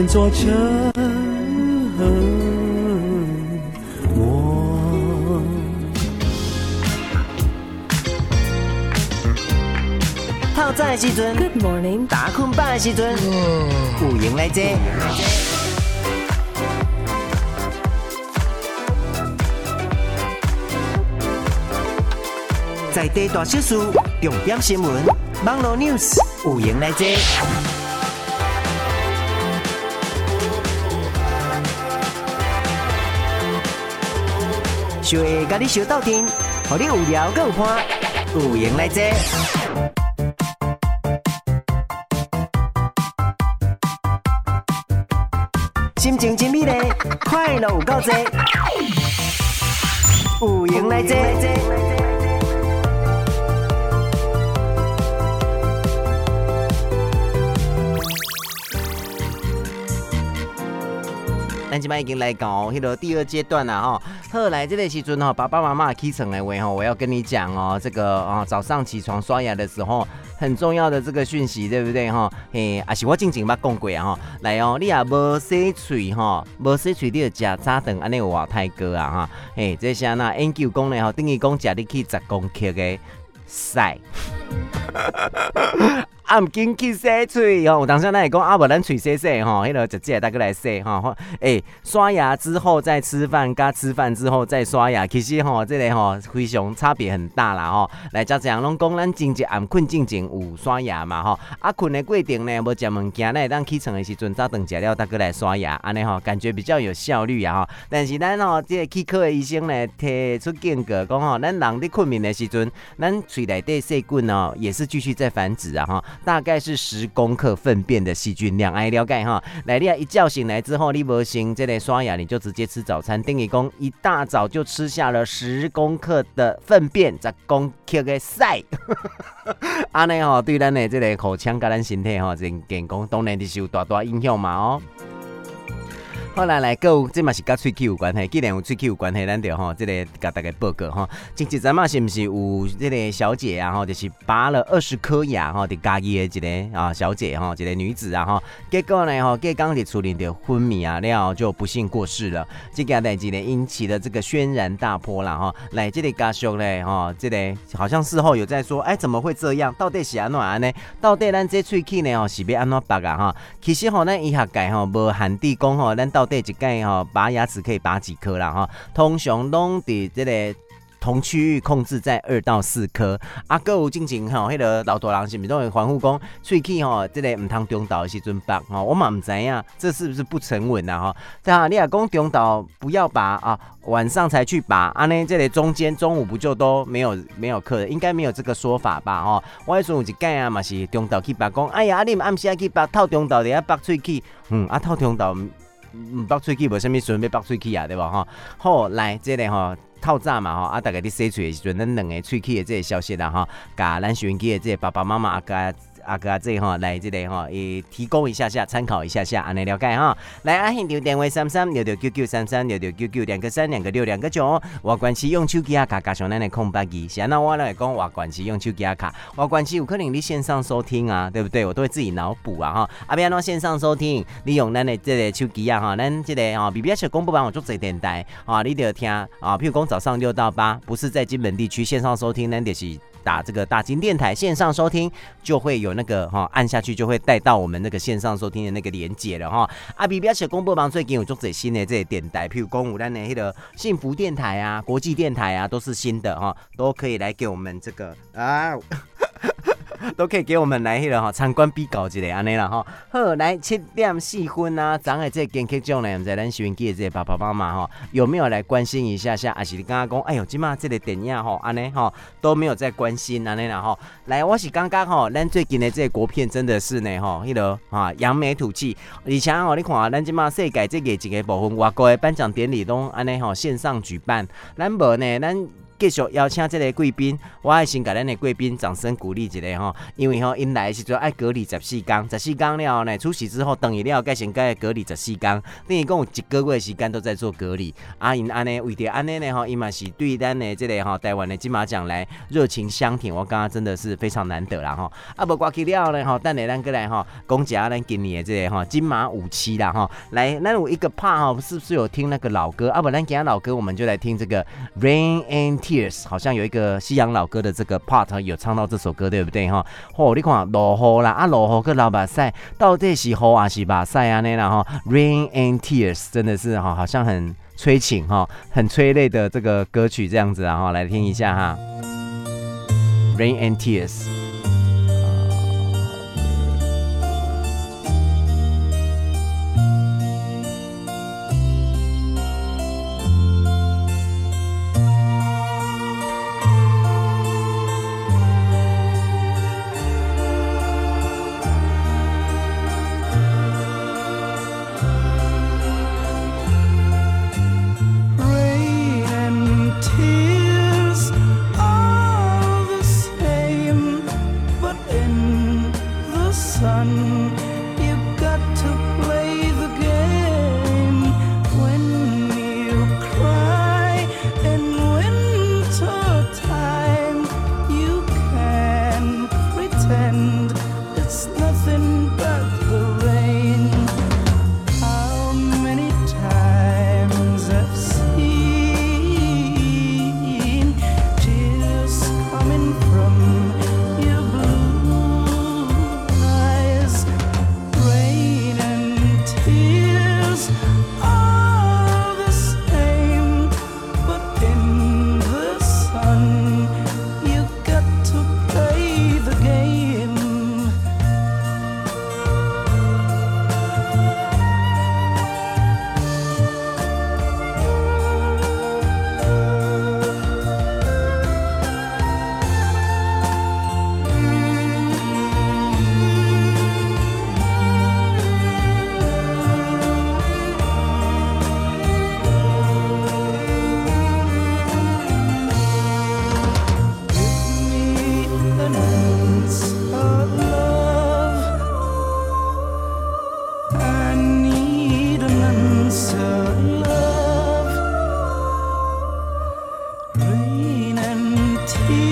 变作沉默。透早的时阵 Good morning，打困饱的时阵，有闲来坐。在地大小事，重点新闻，网络 news，有闲来坐。就会甲你小斗阵，互你有聊更有伴，有闲来坐。心情真美丽，快乐有够多，有闲来坐。咱即摆已经来到迄个第二阶段了哈，特来这个时阵哈，爸爸妈妈起床的话哈，我要跟你讲哦，这个啊早上起床刷牙的时候很重要的这个讯息，对不对哈？嘿，啊是我静静捌讲过啊哈，来哦，你也无洗嘴哈，无洗嘴你就食早顿安尼有活太高啊哈，嘿，这些那研究讲呢哈，等于讲食你去十公克的屎。啊，唔紧去洗嘴吼，有当时咱会讲啊，无咱嘴洗洗吼，迄个直接大家来洗吼。诶、刷牙之后再吃饭，加吃饭之后再刷牙，其实吼，这个吼非常差别很大啦吼。来，就这样拢讲咱真正暗困之前有刷牙嘛吼。啊，困的过程呢，无食物件呢，当起床的时阵早顿食了，大家来刷牙，安尼吼感觉比较有效率啊吼。但是咱吼这个齿科的医生呢，提出警告讲吼，咱人伫困眠的时阵，咱嘴内底细菌哦，也是继续在繁殖啊哈。大概是十公克粪便的细菌量，哎，了解哈。来，你啊一觉醒来之后，你不行这里刷牙，你就直接吃早餐。丁义公一大早就吃下了十公克的粪便，十公克的屎。安尼哦，对咱的这个口腔跟咱身体哈，真健康，当然是有大大影响嘛哦。后来来有这嘛是跟喙齿有关系。既然有喙齿有关系，咱就吼，这个给大家报告哈。前几阵嘛是不是有这个小姐啊？哈，就是拔了二十颗牙哈，的家己的一个啊小姐哈，一个女子啊哈。结果呢哈，刚刚的处理的昏迷啊，然后就不幸过世了。这个代志呢引起了这个轩然大波啦哈。来这里家属呢哈，这里好像事后有在说，哎，怎么会这样？到底是安怎安呢？到底咱这喙齿呢哦是要安怎拔啊哈？其实吼，咱医学界吼无限制讲吼，咱到。对，一盖哈，拔牙齿可以拔几颗啦哈，通常拢伫这个同区域控制在二到四颗。啊，阁有进前吼，迄个老大人是毋是都会防护讲，喙齿吼，这个毋通中岛的时阵拔吼，我嘛毋知影，这是不是不成文呐哈？对啊，你若讲中岛不要拔啊，晚上才去拔，安尼这个中间中午不就都没有没有课？应该没有这个说法吧？吼，我迄阵有一盖啊嘛是中岛去拔，讲哎呀，你暗时去拔，透中岛的要拔喙齿，嗯，啊透中昼。嗯，拔喙齿无啥物准备拔喙齿啊，对无吼，好，来这里吼，透早嘛吼，啊，大概你洗喙的时阵，咱两个喙齿的这个消息啦哈，甲咱收音机的这个爸爸妈妈啊甲。阿哥阿姐哈，来这里哈，也提供一下下参考一下下，安尼了解哈。来阿兄留电话三三六六九九三三六六九九两个三两个六两个九。我关系用手机啊卡加上咱的空白机，现在我来讲我关系用手机啊卡，我关系有可能你线上收听啊，对不对？我都会自己脑补啊哈。阿边喏线上收听，你用咱的这个手机啊哈，咱这个啊 B B S 公布版我做这电台啊，你得听啊，譬如讲早上六到八，不是在金门地区线上收听，咱就是。打这个大金电台线上收听，就会有那个哈，按下去就会带到我们那个线上收听的那个连接了哈。啊，B B S 公布榜最近有做最新的这些电台，譬如公五单的那个幸福电台啊、国际电台啊，都是新的哈，都可以来给我们这个啊。都可以给我们来迄个哈参观比稿一下安尼啦哈。好，来七点四分啊，咱的这个健康呢，我们在咱收音机的这个爸爸妈妈哈，有没有来关心一下下？还是你刚刚讲，哎呦，今嘛这个电影哈，安尼哈都没有在关心安尼啦哈。来，我是刚刚哈，咱最近的这个国片真的是呢哈，迄个啊扬眉吐气。以前哦，你看啊咱今嘛世界这个几个部分，外国的颁奖典礼都安尼哈线上举办，咱无呢咱。继续邀请这个贵宾，我爱先给咱的贵宾掌声鼓励一下哈，因为哈，因来是主要爱隔离十四天，十四天了呢，出席之后等于了，该先该隔离十四天，等于共有一个月时间都在做隔离。啊，因安呢为着安尼呢哈，伊嘛是对咱的这个哈台湾的金马奖来热情相挺，我刚刚真的是非常难得啦哈。啊，不挂去了呢哈，等下咱过来哈，讲一下咱今年的这个哈金马五期啦哈，来，那有一个 part 哈，是不是有听那个老歌？啊不，咱讲老歌，我们就来听这个 Rain and。Tears 好像有一个西洋老歌的这个 part 有唱到这首歌，对不对哈？哦，你看落雨啦，啊落雨个老把赛到底是雨还是把赛啊？那啦哈，Rain and Tears 真的是哈，好像很催情哈，很催泪的这个歌曲这样子啊哈，来听一下哈，Rain and Tears。Tears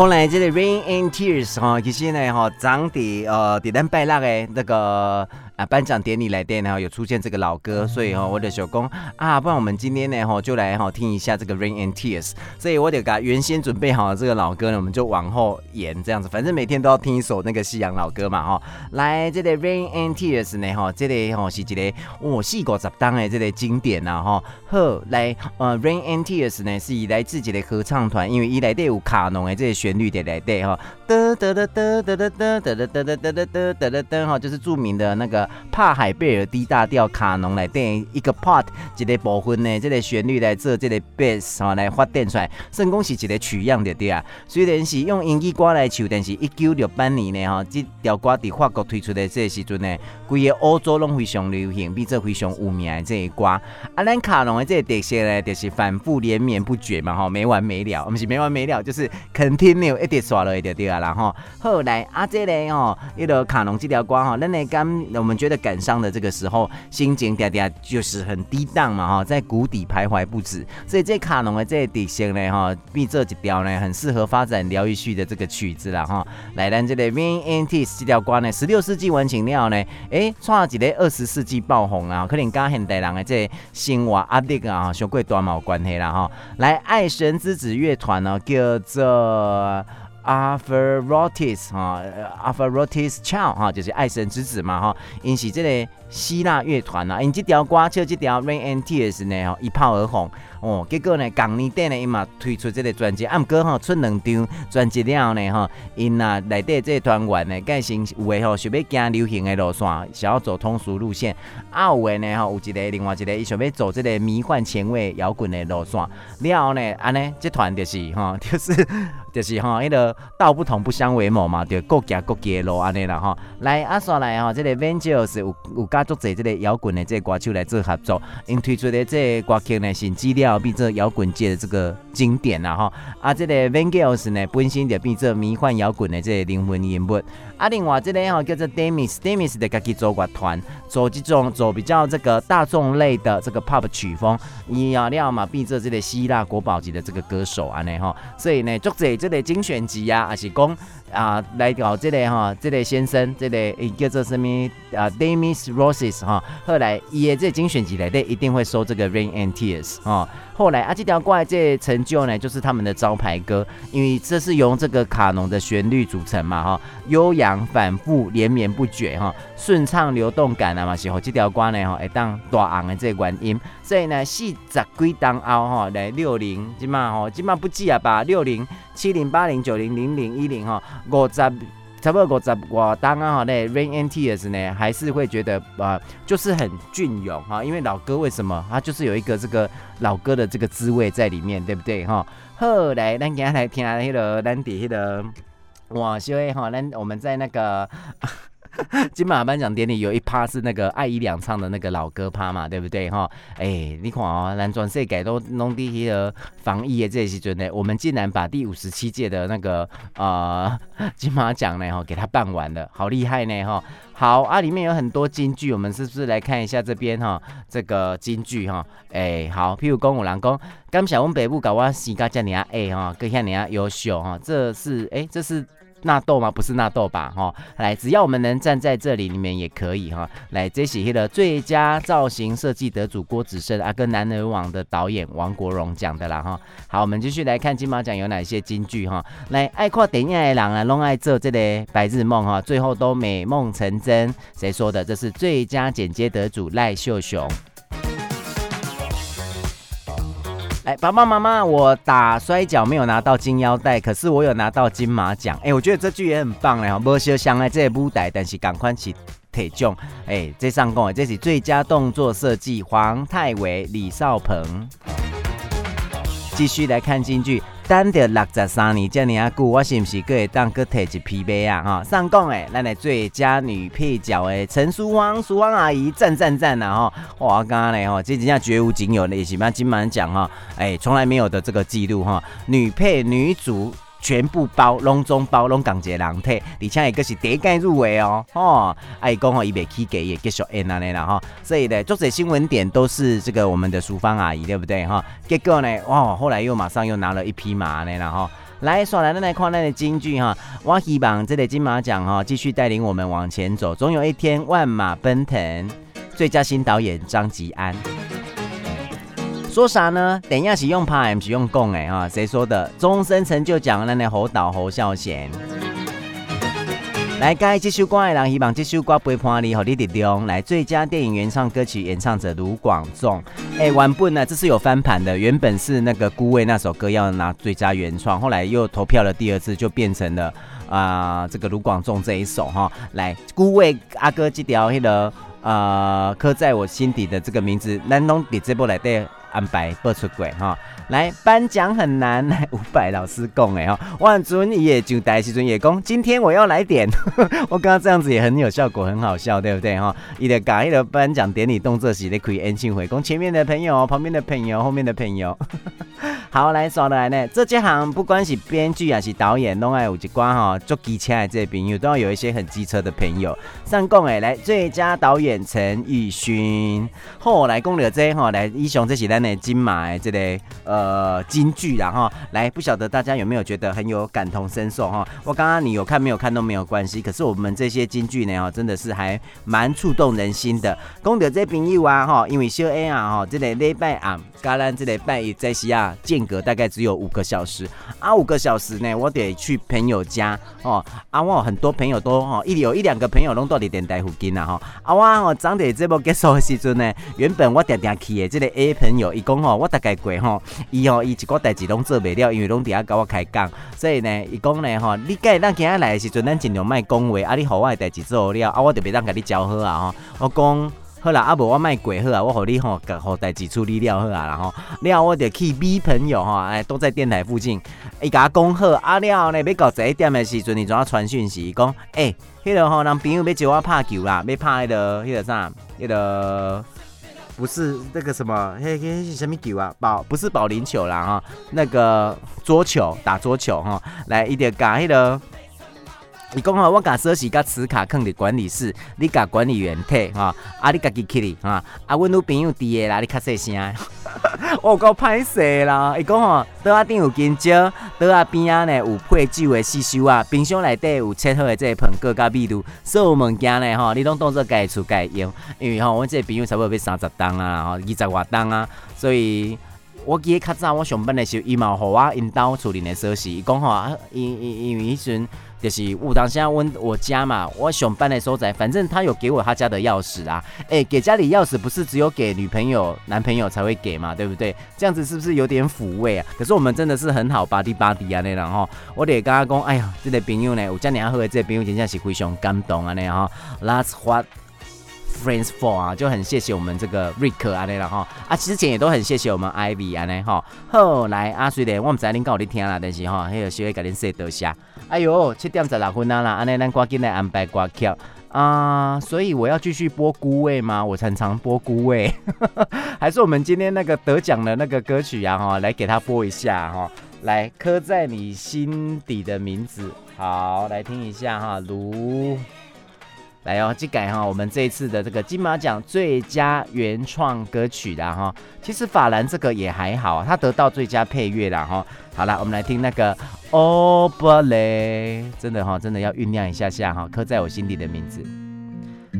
后来这个 Rain and Tears 哈，其实呢哈，长的呃，在咱拜六的那个啊颁奖典礼来电呢，有出现这个老歌，所以哈，我的小公啊，不然我们今天呢哈，就来哈听一下这个 Rain and Tears，所以我得把原先准备好的这个老歌呢，我们就往后延这样子，反正每天都要听一首那个西洋老歌嘛哈。来，这个 Rain and Tears 呢哈，这个哈是一个哦四五十当的这个经典呐哈。好，来呃 Rain and Tears 呢是以来自己的合唱团，因为伊来底有卡农的这些旋律的来对哈，哒哒哒哒哒哒哒哒哒哒哒哒哒哒哒哒哈，就是著名的那个帕海贝尔 D 大调卡农来电一个 part 一个部分呢，这个旋律来做这个 bass 哈来发展出来，算讲是一个取样的对啊。虽然是用英语歌来唱，但是一九六八年呢哈，这条歌在法国推出的这个时阵呢，规个欧洲拢非常流行，并且非常有名的这个歌。啊，咱卡农的这个特色呢，就是反复连绵不绝嘛哈，没完没了，不是没完没了，就是 continue 一直刷落去就对啊，然后后来啊，这个哦，一个卡农这条歌哈，咱来感，我们觉得感伤的这个时候，心情嗲嗲就是很低档嘛哈，在谷底徘徊不止，所以这卡农的这个特色呢哈，比这一条呢很适合发展疗愈系的这个曲子啦哈。来，咱这个 Rain and Tears 这条歌呢，十六世纪完成了呢，诶，创一个二十世纪爆红啊，可能跟现代人的这个生活压力啊，相过大毛关系啦哈。来，爱神之子乐团呢，叫做。Avarotis 哈，Avarotis Child 哈，就是爱神之子嘛哈，因是这个希腊乐团啊，因这条歌唱这条 Rain and Tears 呢，吼一炮而红哦。结果呢，同年底呢，伊嘛推出这个专辑，啊，毋过吼出两张专辑了呢，吼，因呐内底这个团员呢，改成有诶吼想要行流行的路线，想要走通俗路线；啊有诶呢，吼有一个另外一个伊想要走这个迷幻前卫摇滚的路线。了后呢，安尼这团就是吼，就是就是吼，迄个道不同不相为谋嘛，就各行各的路安尼啦吼。来啊，刷来吼，这个 Vangelis 有有加足侪这个摇滚的这个歌手来做合作，因推出的这个歌曲呢，是资料变做摇滚界的这个经典啦吼。啊，这个 Vangelis 呢，本身就变做迷幻摇滚的这个灵魂人物。啊，另外这个吼叫做 Demis，Demis 的家己做乐团，做这种做比较这个大众类的这个 pop 曲风，伊啊了嘛变做这个希腊国宝级的这个歌手安尼吼。所以呢，足侪这个精选集啊，还是讲。啊，来搞这个哈，这个先生，这个叫做什么啊？Demis Rossis 哈，后来伊的这精选集来的一定会收这个 Rain and Tears 哈。后来啊，这条歌这成就呢，就是他们的招牌歌，因为这是由这个卡农的旋律组成嘛哈，悠扬反复连绵不绝哈，顺畅流动感啊嘛，是和这条歌呢哈，会当大昂的这个原因，所以呢，四十几档后哈，来六零，起码哈，起码不记啊吧，六零。七零八零九零零零一零哈，五十差不多五十我当刚好嘞 Rain and Tears 呢，还是会觉得啊、呃，就是很隽永哈，因为老歌为什么它就是有一个这个老歌的这个滋味在里面，对不对哈？后来咱今天来听那个咱底下的哇，所以哈，咱我们在那个。金马颁奖典礼有一趴是那个艾怡良唱的那个老歌趴嘛，对不对哈？哎、你看哦，咱全世界都弄的迄个防疫的这些准呢，我们竟然把第五十七届的那个呃 金马奖呢哈给他办完了，好厉害呢哈！好啊，里面有很多金句，我们是不是来看一下这边哈？这个金句哈，哎、好，譬如讲有人讲，感谢阮爸母教我生甲遮尔啊，哎哈，阁遐尔啊优秀哈，这是哎、这是。纳豆吗？不是纳豆吧？哈，来，只要我们能站在这里，你们也可以哈。来，这是那个最佳造型设计得主郭子胜啊，跟男儿网的导演王国荣讲的啦哈。好，我们继续来看金马奖有哪些金句哈。来，爱看电影的人啊，拢爱做这个白日梦哈，最后都美梦成真。谁说的？这是最佳剪接得主赖秀雄。哎，爸爸妈妈，我打摔跤没有拿到金腰带，可是我有拿到金马奖。哎，我觉得这句也很棒嘞哈。没想上来这个舞台，但是赶快去体重。哎，这上讲这是最佳动作设计，黄泰伟、李少鹏。继续来看金句。等到六十三年这么啊久，我是不是可以当个提一匹马啊？哈，上讲诶，咱的最佳女配角诶，陈淑芳，淑芳阿姨赞赞赞呐哈！哇，刚刚嘞哈，这真正绝无仅有的，也是嘛金马奖哈，哎，从来没有的这个记录哈，女配女主。全部包，拢总包，拢共一个人体，而且一个是第一届入围哦，吼，阿姨讲吼，伊袂起价，也继续演安尼啦，吼，所以呢，作者新闻点都是这个我们的淑芳阿姨，对不对，哈？结果呢，哇，后来又马上又拿了一匹马呢，然后来，说来，咱来看咱的京剧哈，我希望这个金马奖哈，继续带领我们往前走，总有一天万马奔腾。最佳新导演张吉安。说啥呢？等一下是用拍，不是用供哎哈？谁说的？终身成就奖那那侯导侯孝贤。来，该这首歌的人希望这首歌陪伴你，和你力量。来，最佳电影原创歌曲演唱者卢广仲。哎，原本呢，这是有翻盘的，原本是那个孤味那首歌要拿最佳原创，后来又投票了第二次，就变成了啊、呃、这个卢广仲这一首哈。来，孤味阿哥这条那个呃刻在我心底的这个名字，咱拢伫这波来对。安排不出轨哈，来颁奖很难，来 五百老师讲哎哈，万尊也就带时尊也讲，今天我要来点，我刚刚这样子也很有效果，很好笑，对不对哈？伊的改一个颁奖典礼动作是咧开演唱会，讲前面的朋友、旁边的朋友、后面的朋友。好，来说来呢，这几行不管是编剧还是导演，拢爱有一关哈，做机车的这朋友都要有一些很机车的朋友。上讲哎，来最佳导演陈玉勋，后来讲了这哈，来以上这是咱的金马的这个呃呃金句啦哈。来，不晓得大家有没有觉得很有感同身受哈？我刚刚你有看没有看都没有关系，可是我们这些金句呢哈，真的是还蛮触动人心的。讲到这朋友啊哈，因为小 A 啊哈，这个礼拜啊，加咱这个拜一在西亚间隔大概只有五个小时啊，五个小时呢，我得去朋友家哦。啊，我很多朋友都哈，一有一两个朋友拢到底点台附近啊哈。啊，我哦，长得这部结束的时阵呢，原本我定定去的这个 A 朋友，伊讲吼，我大概过吼，伊吼伊一个代志拢做袂了，因为拢伫遐甲我开讲，所以呢，伊讲呢吼，你该咱今仔来的时阵，咱尽量卖讲话，啊，你互我的代志做了，啊，我就袂当甲你交好啊吼。我讲。好啦，啊无我卖过好啊，我互你吼，甲好代志处理了好啊，然后了我就去 B 朋友吼，哎，都在电台附近，伊甲我讲好，啊了呢，要到十一点的时阵，你怎啊传讯息讲，哎，迄个吼，人朋友要叫我拍球啦，要拍迄个迄个啥，迄个不是那个什么，嘿嘿是什么球啊？保不是保龄球啦哈，那个桌球打桌球哈，来一点加迄个。伊讲吼，我甲锁匙甲磁卡放伫管理室，你甲管理员摕哈，啊你家己去哩哈，啊阮女朋友伫个啦，你较细声，我够歹势啦。伊讲吼，桌仔顶有金蕉，桌仔边仔呢有配酒诶四收啊，冰箱内底有切好诶，即个苹果甲蜜露，所有物件呢吼，你拢当做家己厝家己用，因为吼，阮即个朋友差不多要三十档啊，吼二十外档啊，所以我记得较早我上班的时候，伊嘛互我因兜厝里的锁匙，伊讲吼，因因因为迄阵。就是我当下问我家嘛，我想搬的时候在，反正他有给我他家的钥匙啊。哎、欸，给家里钥匙不是只有给女朋友、男朋友才会给嘛，对不对？这样子是不是有点抚慰啊？可是我们真的是很好，巴蒂巴蒂啊那样哈。我得跟他讲，哎呀，这个朋友呢，我家年好的这个朋友真的是非常感动啊那样哈。That's what friends for 啊，就很谢谢我们这个瑞克啊那样哈。啊，之前也都很谢谢我们 Ivy 啊那哈。后来啊，虽然我们知道您讲你听啦，但是哈，还有稍微给您说多谢。哎呦，七点十六分啊啦，安尼咱赶紧来安排歌曲啊！所以我要继续播孤味吗？我常常播孤味，还是我们今天那个得奖的那个歌曲呀？哈，来给他播一下哈，来刻在你心底的名字。好，来听一下哈，卢，来哦，这改哈，我们这一次的这个金马奖最佳原创歌曲啦哈。其实法兰这个也还好，他得到最佳配乐啦哈。好了，我们来听那个欧布雷，真的哈，真的要酝酿一下下哈，刻在我心底的名字。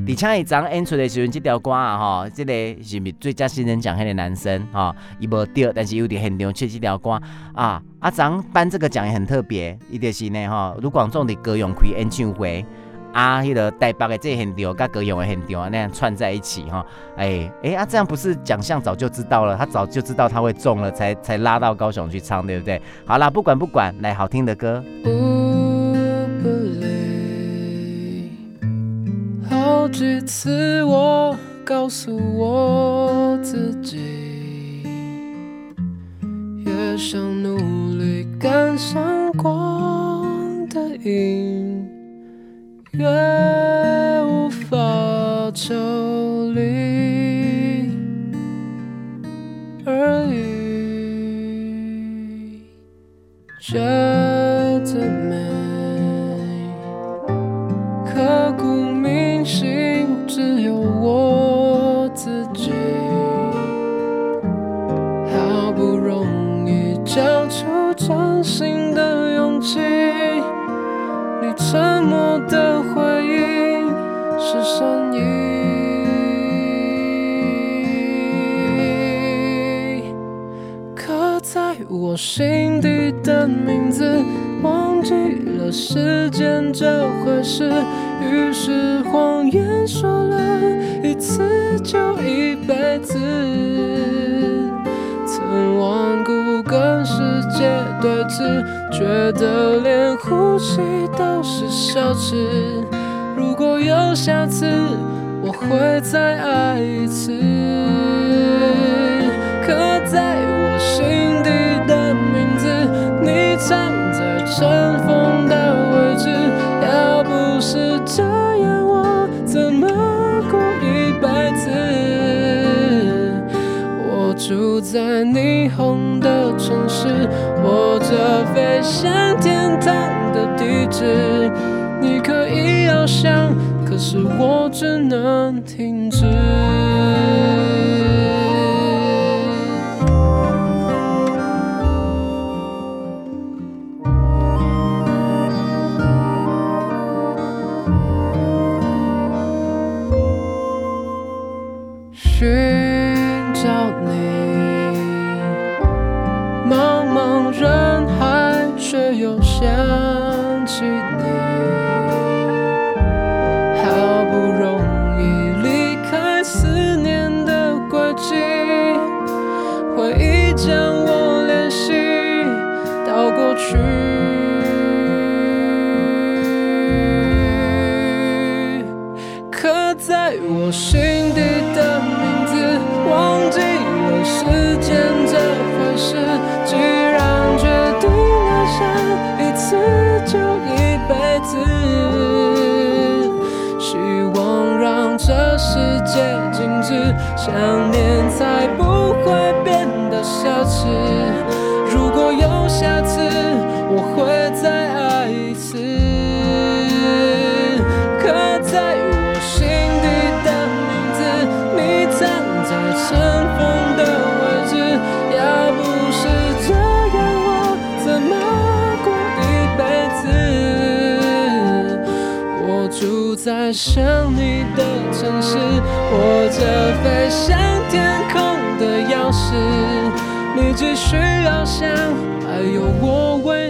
李强一张演出的时候，这条歌啊哈，这个是咪最佳新人奖那个男生哈，伊无得，但是有点很牛，唱这条歌啊。阿张颁这个奖也很特别，伊就是呢哈，卢广仲的高雄开演唱会。啊，迄个台北的这很丢，跟高雄的很丢，那样串在一起哈，哎哎啊，这样不是奖项早就知道了，他早就知道他会中了，才才拉到高雄去唱，对不对？好啦，不管不管，来好听的歌。好几次我告诉我自己，越想努力赶上光的影。越无法抽离而已，觉得美，刻骨铭心，只有我自己，好不容易交出真心的勇气，你沉默的回应。是善意，刻在我心底的名字，忘记了时间这回事。于是谎言说了一次就一辈子，曾顽固跟世界对峙，觉得连呼吸都是奢侈。如果有下次，我会再爱一次。刻在我心底的名字，你藏在尘封的位置。要不是这样，我怎么过一辈子？我住在霓虹城市，或者飞向天堂的地址。你可以翱翔，可是我只能停止。想在想你的城市。握着飞向天空的钥匙，你继续翱翔，还有我为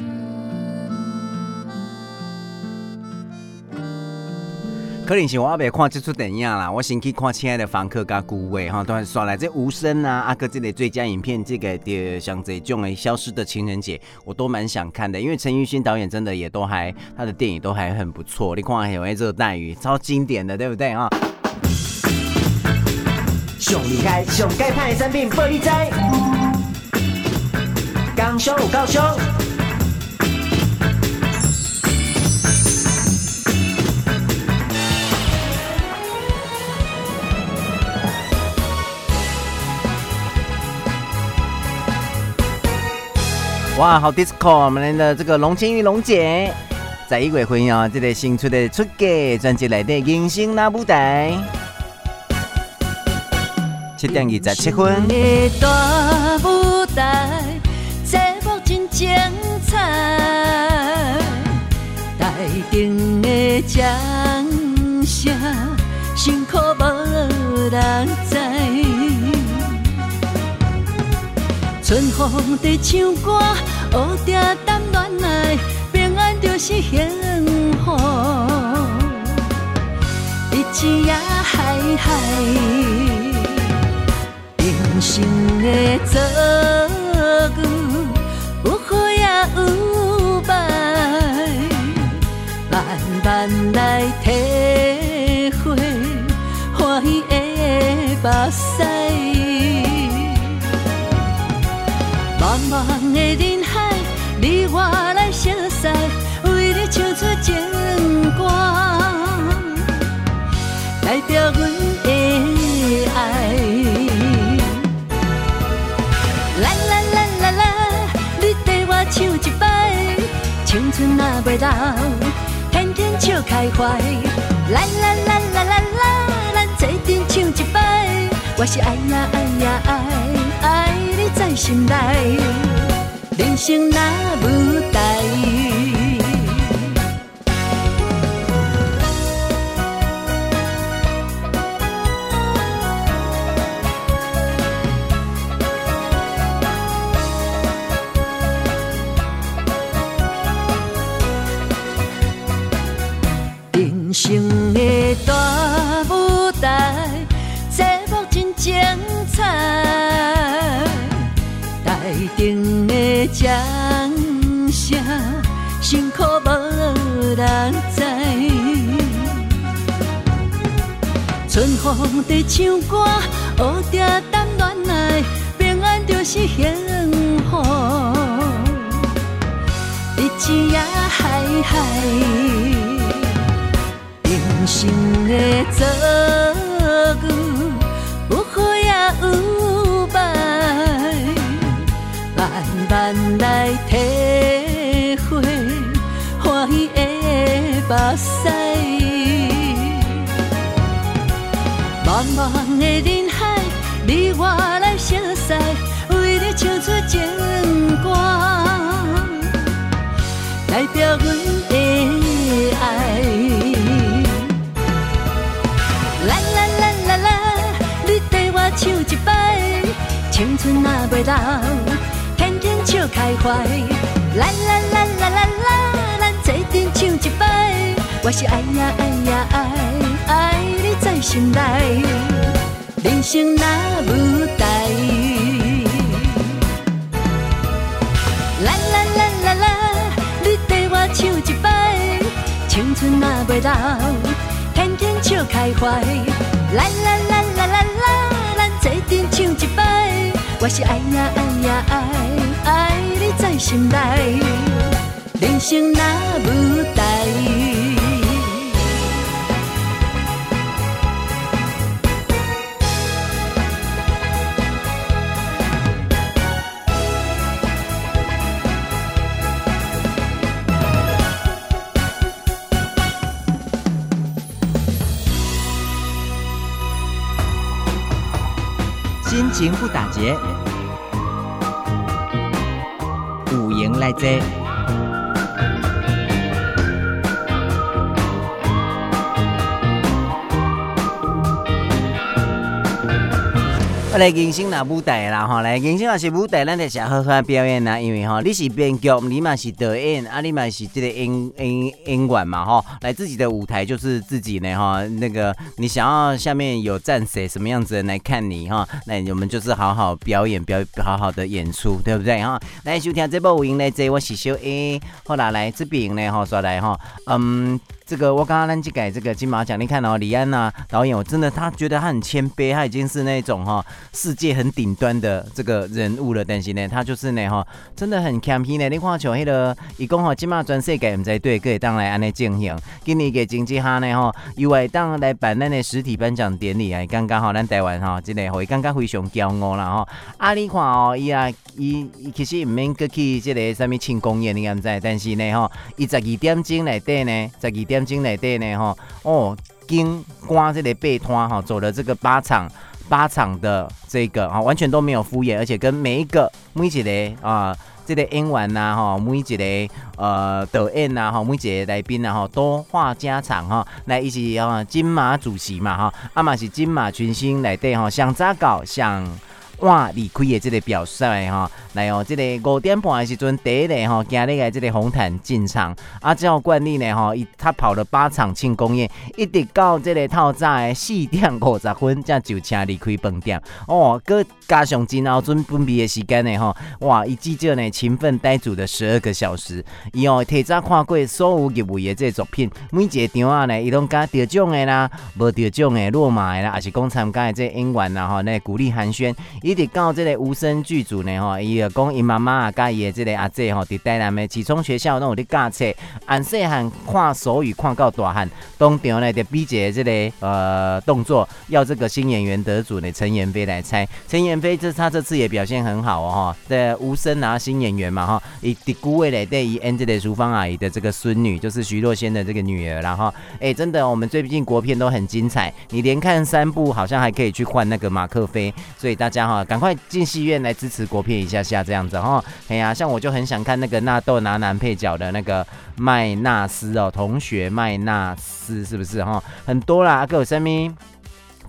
可能是我未看这出电影啦，我先去看《亲爱的房客》加《孤味》哈，都还刷来。这无声啊，阿哥这里最佳影片，这个的像这种诶，消失的情人节，我都蛮想看的，因为陈玉勋导演真的也都还他的电影都还很不错，你看还有热带鱼，超经典的，对不对？啊？上厉害、上盖派的产品，玻璃斋，刚上有够上。哇，好 disco！我们的这个龙青玉龙姐，在一月份啊，这个新出的出歌专辑里的《人生那舞台》，七点二十七分。的大舞台，节目真精彩，台顶的掌声，辛苦无人知。春风在唱歌，乌蝶谈恋爱，平安就是幸福。一起呀嗨嗨，人生的遭遇有好也有歹，慢慢来体会欢喜的目屎。茫茫的人，我来相识，为你唱出情歌，代表阮的爱。啦啦啦啦啦，你跟我唱一摆，青春若袂老，天天笑开怀。啦啦啦啦啦啦，咱做阵唱一摆，我是爱呀爱呀爱爱。在心内，人生那舞台顶的掌声，辛苦无人知。春风在唱歌，乌蝶谈恋爱，平安就是幸福。一起呀嗨嗨，人生的遭遇有好也有慢慢来体会欢喜的目屎。茫茫的人海，你我来相识，为你唱出情歌，代表阮的爱。啦啦啦啦啦，你跟我唱一摆，青春若袂老。笑开怀，啦啦啦啦啦啦，咱做阵唱一摆。我是爱呀爱呀爱，爱你在心内，人生那舞台。啦啦啦啦啦，你跟我唱一摆，青春若袂老，天天笑开怀。啦啦啦啦啦啦，咱做阵唱一摆。我是爱呀爱呀爱。在心内，人生那舞台。心情不打结。来这，来迎新啦舞台啦吼，来迎新也是舞台，咱得先好好表演啦。因为吼，你是编剧，你嘛是导演，啊，你嘛是这个演演演员嘛吼。来自己的舞台就是自己呢哈，那个你想要下面有站谁什么样子的人来看你哈，那我们就是好好表演表好好的演出，对不对哈？来收听这部舞音呢，这我是小 A，后来来这边呢哈，说来哈，嗯。这个我刚刚咱去改这个金马奖，你看哦，李安呐、啊、导演，我真的他觉得他很谦卑，他已经是那种哈、世界很顶端的这个人物了，但是呢，他就是呢哈、真的很谦虚呢。你看像那个，一共哈金马全世界唔知对，可以当来安尼进行。今年嘅经济哈呢哈，又会当来办咱的实体颁奖典礼啊，刚刚好咱台湾哈，真的会刚刚非常骄傲啦哈。啊，你看哦，伊啊，伊其实唔免过去这个什么庆功宴，你敢知？但是呢哈，伊十二点钟来对呢，十二点。金内底呢哈哦，经刮这个背摊哈，走了这个八场八场的这个啊，完全都没有敷衍，而且跟每一个每一个啊，这个演员呐哈，每一个呃导演呐哈，每一个来宾呐哈，都话家常哈，来一起啊金马主席嘛哈，阿嘛是金马群星来对哈，想咋搞想。哇，离开的这个表率哈，来哦，这个五点半的时阵第一个哈，今日个这个红毯进场，啊，照惯例呢哈，伊他跑了八场庆功宴，一直到这个透早的四点五十分才就请离开饭店哦，搁加上今后准备的时间呢哈，哇，伊至少呢勤奋待煮的十二个小时，伊哦提早看过所有入围的这个作品，每一个场啊呢，伊拢加得奖的啦，无得奖的落马的啦，也是讲参加的这个演员啦哈，那鼓励寒暄。一直到这个无声剧组呢，吼，伊个讲伊妈妈啊，甲伊的这个阿姐吼，伫台南的启聪学校拢有咧教册，按细汉看手语看到大汉，当场呢，就比一个这个呃动作，要这个新演员得主呢，陈妍霏来猜。陈妍霏这他这次也表现很好哦，哈，这，无声拿新演员嘛，哈，伊伫古未来对伊演这个淑芳阿姨的这个孙女，就是徐若瑄的这个女儿，然后，哎、真的，我们最近国片都很精彩，你连看三部，好像还可以去换那个马克飞，所以大家哈。赶快进戏院来支持国片一下下这样子哈，哎呀，像我就很想看那个纳豆拿男配角的那个麦纳斯哦，同学麦纳斯是不是哈？很多啦，各有什么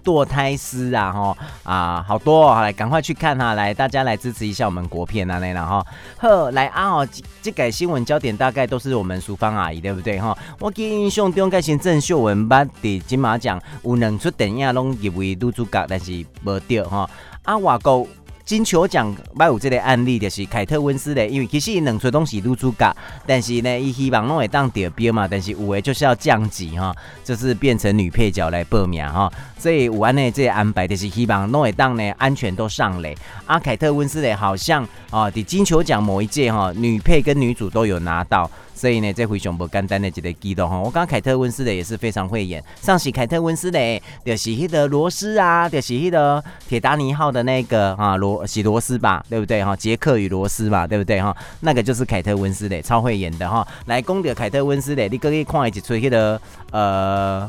堕胎师啊哈啊，好多哦，来赶快去看哈，来大家来支持一下我们国片啊来了哈。呵，来啊哦，这改新闻焦点大概都是我们淑芳阿姨对不对哈？我记印象中，该先郑秀文捌的金马奖有两出电影拢入围女主角，但是无得哈。啊，外国金球奖还有这个案例，就是凯特温丝蕾，因为其实伊两出都是女主角，但是呢，伊希望拢会当得标嘛，但是有的就是要降级哈，就是变成女配角来报名哈，所以有安呢这个安排，就是希望拢会当呢安全都上垒。啊，凯特温丝蕾好像啊，在金球奖某一届哈，女配跟女主都有拿到。所以呢，这回熊不简单的几个激动哈，我刚凯特温斯的也是非常会演，上戏凯特温斯的就是迄个罗斯啊，就是迄个铁达尼号的那个啊罗是罗斯吧，对不对哈？杰克与罗斯嘛，对不对哈？那个就是凯特温斯的，超会演的哈。来，讲到凯特温斯的，你可以看一出迄个呃。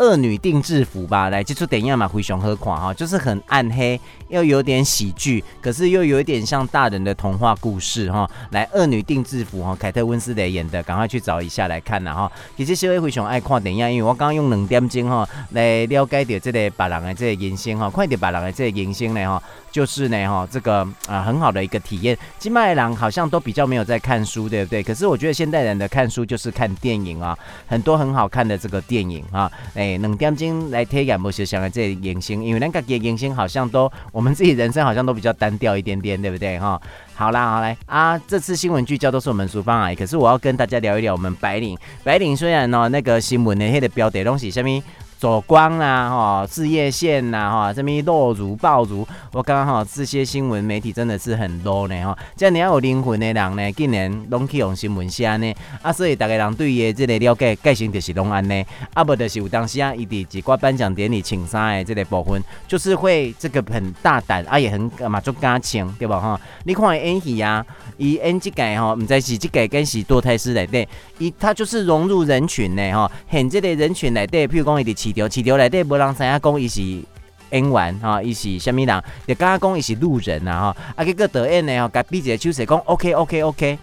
恶女定制服吧，来，这出电影嘛，非常好看哈，就是很暗黑，又有点喜剧，可是又有一点像大人的童话故事哈。来，恶女定制服哈，凯特温斯莱演的，赶快去找一下来看呐哈。其实小 A 非常爱看电影，因为我刚刚用两点钟哈来了解到这个别人的这个人生哈，看到别人的这个人生呢哈。就是呢，哈，这个啊、很好的一个体验。金麦郎好像都比较没有在看书，对不对？可是我觉得现代人的看书就是看电影啊，很多很好看的这个电影啊，哎，两点钟来体验，不是想的这影星，因为那个影星好像都我们自己人生好像都比较单调一点点，对不对？哈，好啦，好来啊，这次新闻聚焦都是我们淑芳阿姨，可是我要跟大家聊一聊我们白领。白领虽然呢，那个新闻那些的标题东西下面。走光啦，哈，事业线呐，哈，这边落如爆如，我刚刚哈这些新闻媒体真的是很多呢，哈，这样你要有灵魂的人呢，竟然拢去用新闻写呢，啊，所以大家人对伊的这个了解，个性就是拢安呢，啊，不就是有当时啊，伊伫一挂颁奖典礼请衫的这个部分，就是会这个很大胆，啊，也很嘛足敢请，对吧哈？你看演戏啊，伊演这个吼，唔知是这个跟是堕胎师来对，伊他就是融入人群呢，哈，很这个人群来对，譬如讲伊伫。市场市场内底无人知影讲伊是演员吼，伊是虾米人，就刚刚讲伊是路人啊吼，啊，结果导演呢吼，甲比一个手势讲 OK OK OK。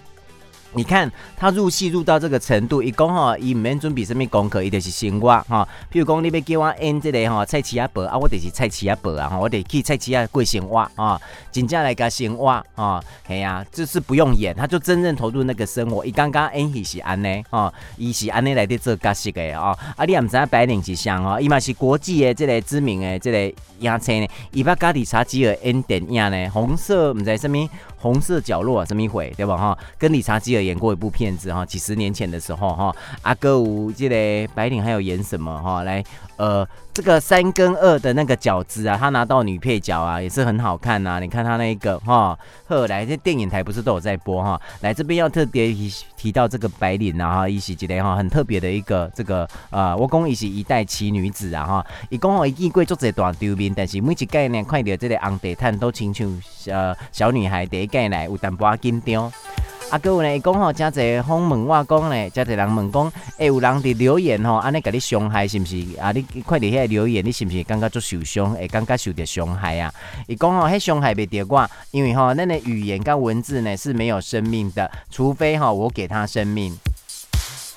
你看他入戏入到这个程度，一讲吼，伊唔免准备什么功课，伊就是生活哈。譬如讲，你要叫我演这个哈菜市仔婆啊，我就是菜市仔婆啊，吼我得去菜市仔过生活啊，真正来个生活啊，嘿呀，就是不用演，他就真正投入那个生活。伊刚刚演戏是安尼哦，伊是安尼来的做角色的哦。啊，你也唔知影白领是啥哦，伊嘛是国际的这个知名的这个影星呢，伊把家里查吉尔演电影呢，红色唔知什么。红色角落啊，什么一回对吧？哈，跟理查基尔演过一部片子哈，几十年前的时候哈，阿哥吴记得白领还有演什么哈？来，呃，这个三跟二的那个饺子啊，他拿到女配角啊，也是很好看呐、啊。你看他那一个哈，后来这电影台不是都有在播哈？来这边要特别提提到这个白领啊哈，伊是一个哈很特别的一个这个呃，我讲伊是一代奇女子啊哈，伊讲哦，伊见过足侪大丢面，但是每一概念看到这个红地毯都亲像呃小女孩第一。届来有淡薄紧张，啊，各有呢，伊讲吼，真侪访问我讲呢，真侪人问讲，哎，有人伫留言吼，安尼甲你伤害是毋是？啊，你看伫遐留言，你是不是感觉足受伤？会感觉受着伤害啊？伊讲吼，迄伤害袂着我，因为吼，咱的语言跟文字呢是没有生命的，除非吼我给他生命。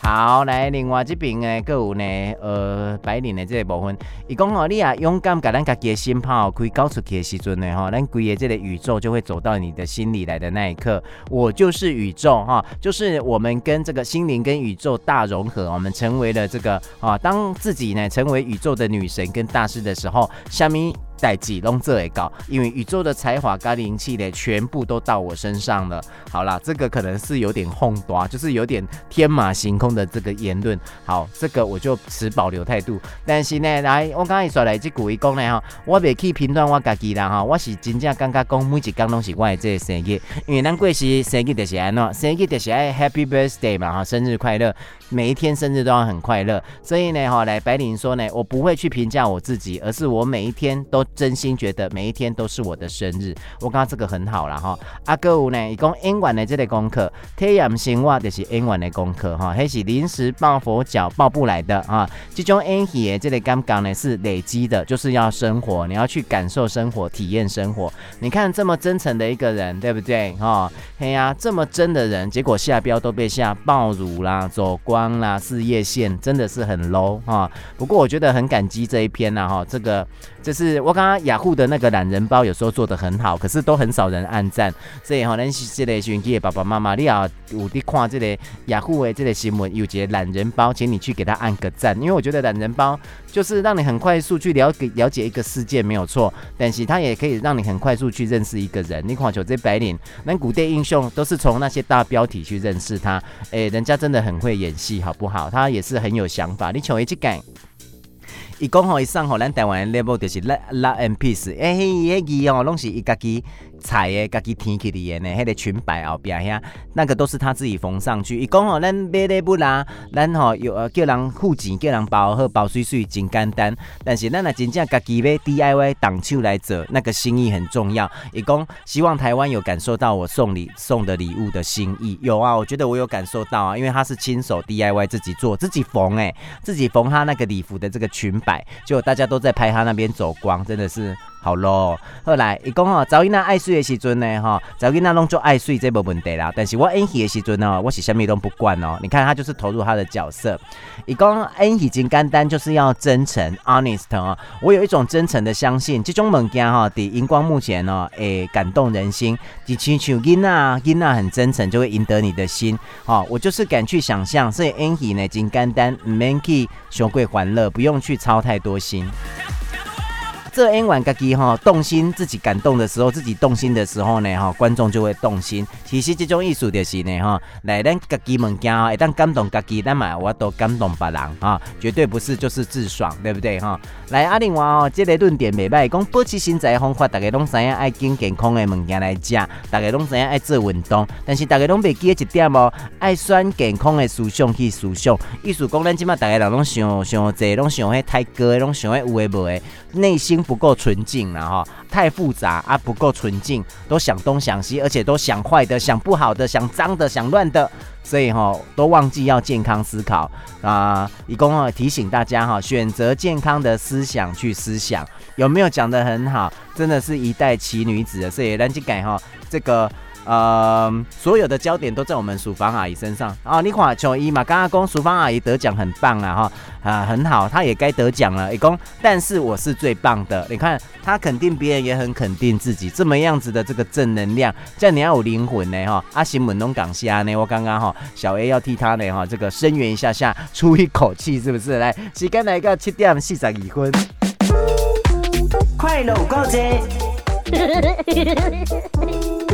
好，来另外这边呢，各有呢，呃，白领的这个部分，伊讲吼，你啊勇敢把咱家己的心抛开交出去的时阵呢，哈，咱规个这个宇宙就会走到你的心里来的那一刻，我就是宇宙哈，就是我们跟这个心灵跟宇宙大融合，我们成为了这个啊，当自己呢成为宇宙的女神跟大师的时候，下面。代志拢做会到，因为宇宙的才华跟灵气呢，全部都到我身上了。好啦，这个可能是有点轰大，就是有点天马行空的这个言论。好，这个我就持保留态度。但是呢，来，我刚才说来这句讲呢哈，我袂去评断我家己啦哈，我是真正感觉讲每一天拢是我的这个生日，因为咱过时生日就是安怎，生日就是爱 Happy Birthday 嘛哈，生日快乐。每一天生日都要很快乐，所以呢，哈，来白领说呢，我不会去评价我自己，而是我每一天都真心觉得每一天都是我的生日。我刚这个很好了哈。阿哥五呢，一共演完的这个功课，太阳星话就是英文的功课哈，还是临时抱佛脚抱不来的啊。这种演戏的这个刚刚呢是累积的，就是要生活，你要去感受生活，体验生活。你看这么真诚的一个人，对不对？哈，嘿呀，这么真的人，结果下标都被下爆乳啦，走光。光啦，事业线真的是很 low 哈。不过我觉得很感激这一篇呐哈，这个就是我刚刚雅虎的那个懒人包，有时候做得很好，可是都很少人按赞。所以哈，咱这类选举的爸爸妈妈，你要有的看这个雅虎的这个新闻，有节懒人包，请你去给他按个赞，因为我觉得懒人包就是让你很快速去了解了解一个世界没有错，但是它也可以让你很快速去认识一个人。你看像这白领，那古代英雄都是从那些大标题去认识他，哎，人家真的很会演戏。好不好？他也是很有想法。你从一去讲，一讲好一上好，咱台湾的 level 就是 love love and peace。哎，迄个哦，拢是伊家己。彩的，家己天气的呢，迄个裙摆后边遐，那个都是他自己缝上去。伊讲吼，咱买礼物啦，咱吼有呃叫人付钱，叫人包好包水水，真简单。但是咱若真正家己要 DIY 动手来做，那个心意很重要。伊讲希望台湾有感受到我送礼送的礼物的心意，有啊，我觉得我有感受到啊，因为他是亲手 DIY 自己做，自己缝哎，自己缝他那个礼服的这个裙摆，就大家都在拍他那边走光，真的是。好咯，后来伊讲吼，早囡仔爱睡的时阵呢，哈，早囡仔拢做爱睡，这无问题啦。但是我演戏的时阵呢，我是什么都不管哦。你看他就是投入他的角色。伊讲演戏真简单，就是要真诚，honest 哦。我有一种真诚的相信，这种物件哈，伫荧光幕前哦，诶，感动人心。就亲像囡仔，囡仔很真诚，就会赢得你的心。哦，我就是敢去想象，所以演戏呢真简单，唔免去伤过欢乐，不用去操太多心。这演完家己哈动心，自己感动的时候，自己动心的时候呢哈，观众就会动心。其实这种艺术就是呢哈，来咱家己物件哦，一旦感动家己，咱嘛我都感动别人哈，绝对不是就是自爽，对不对哈？来啊另外哦，这个论点袂歹，讲保持身材的方法，大家拢知影爱健健康的物件来食，大家拢知影爱做运动，但是大家拢袂记得一点哦，爱选健康的思想去思想。意思讲咱即马大家人拢想想这，拢想迄太高，拢想迄有诶无诶，内心。不够纯净了哈，太复杂啊，不够纯净，都想东想西，而且都想坏的、想不好的、想脏的、想乱的，所以哈，都忘记要健康思考啊。一共啊提醒大家哈，选择健康的思想去思想，有没有讲的很好？真的是一代奇女子，所以咱就改哈这个。呃，所有的焦点都在我们淑芳阿姨身上啊！你看，琼一嘛，刚刚公淑芳阿姨得奖很棒啊，哈啊，很好，她也该得奖了。一公，但是我是最棒的。你看，她肯定别人，也很肯定自己，这么样子的这个正能量，这样你要有灵魂呢，哈！阿新闻东港下呢，我刚刚哈小 A 要替他呢，哈，这个声援一下下，出一口气，是不是？来，时间来个七点四十二分，快乐有够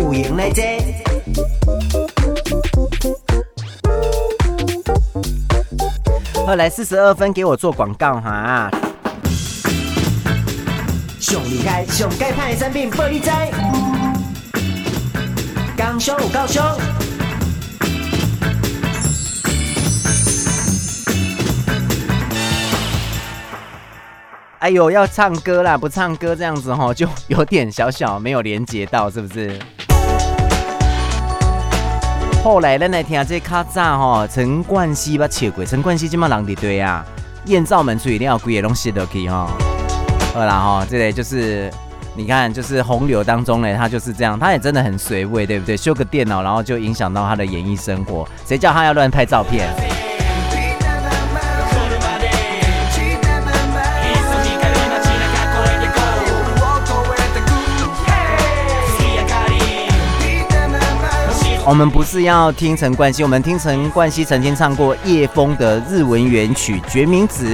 多，有闲来坐。后来四十二分给我做广告哈。上厉害、上盖派的产品，报你知。工商有够凶。哎呦，要唱歌啦！不唱歌这样子哈，就有点小小没有连接到，是不是？后来咱来听这卡扎哈，陈冠希把切过，陈冠希这么人的对啊，艳照门出一定要贵的东西都可以哈。好啦哈，这个就是你看，就是洪流当中呢，他就是这样，他也真的很随位，对不对？修个电脑，然后就影响到他的演艺生活，谁叫他要乱拍照片？我们不是要听陈冠希，我们听陈冠希曾经唱过叶枫的日文原曲《决明子》。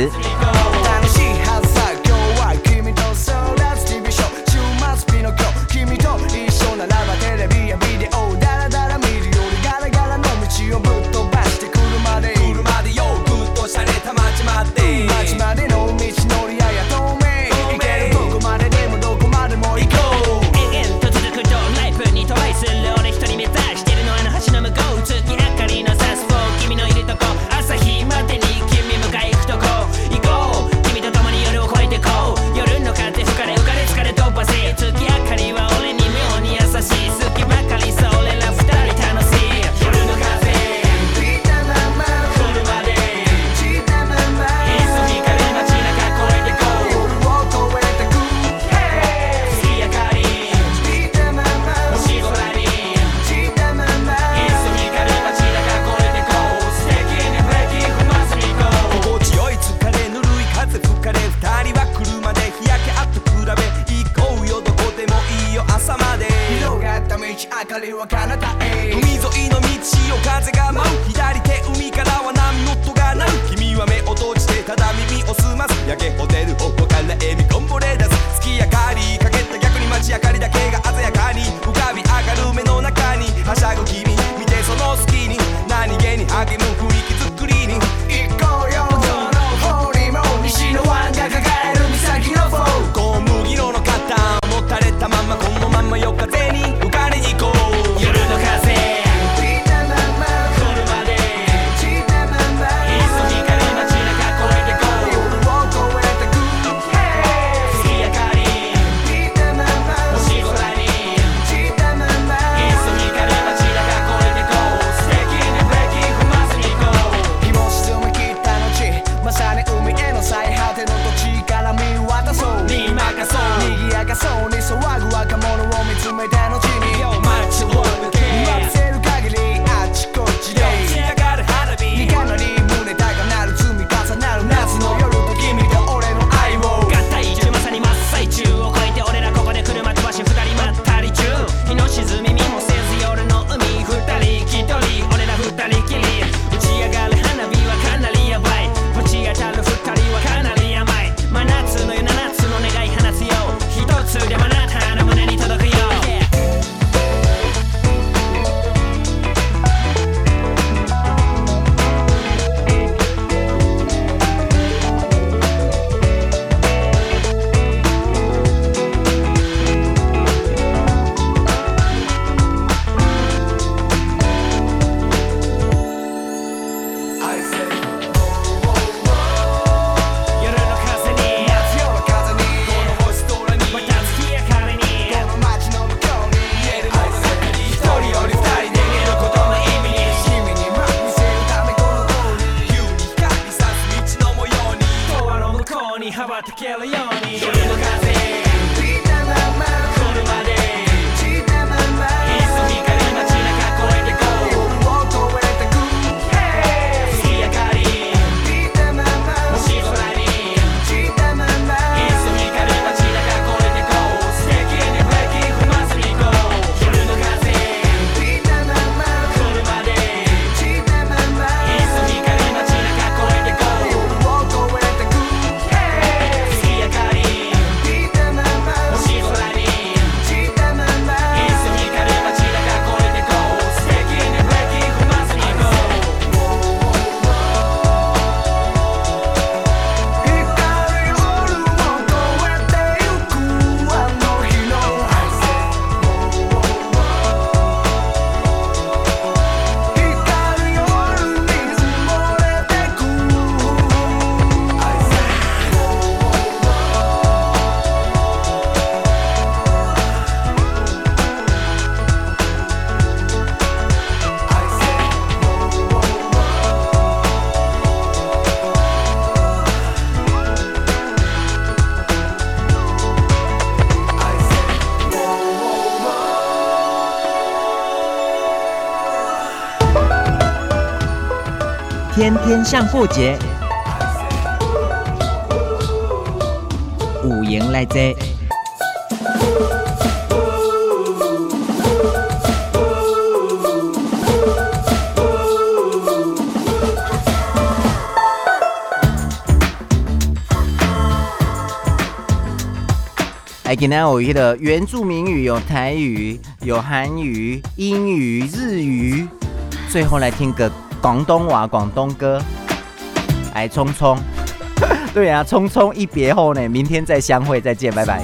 天天相过节，五营来坐。哎，今天有一个原住民语，有台语，有韩语、英语、日语，最后来听个广东话广东歌。哎，匆匆，对啊，匆匆一别后呢，明天再相会，再见，拜拜。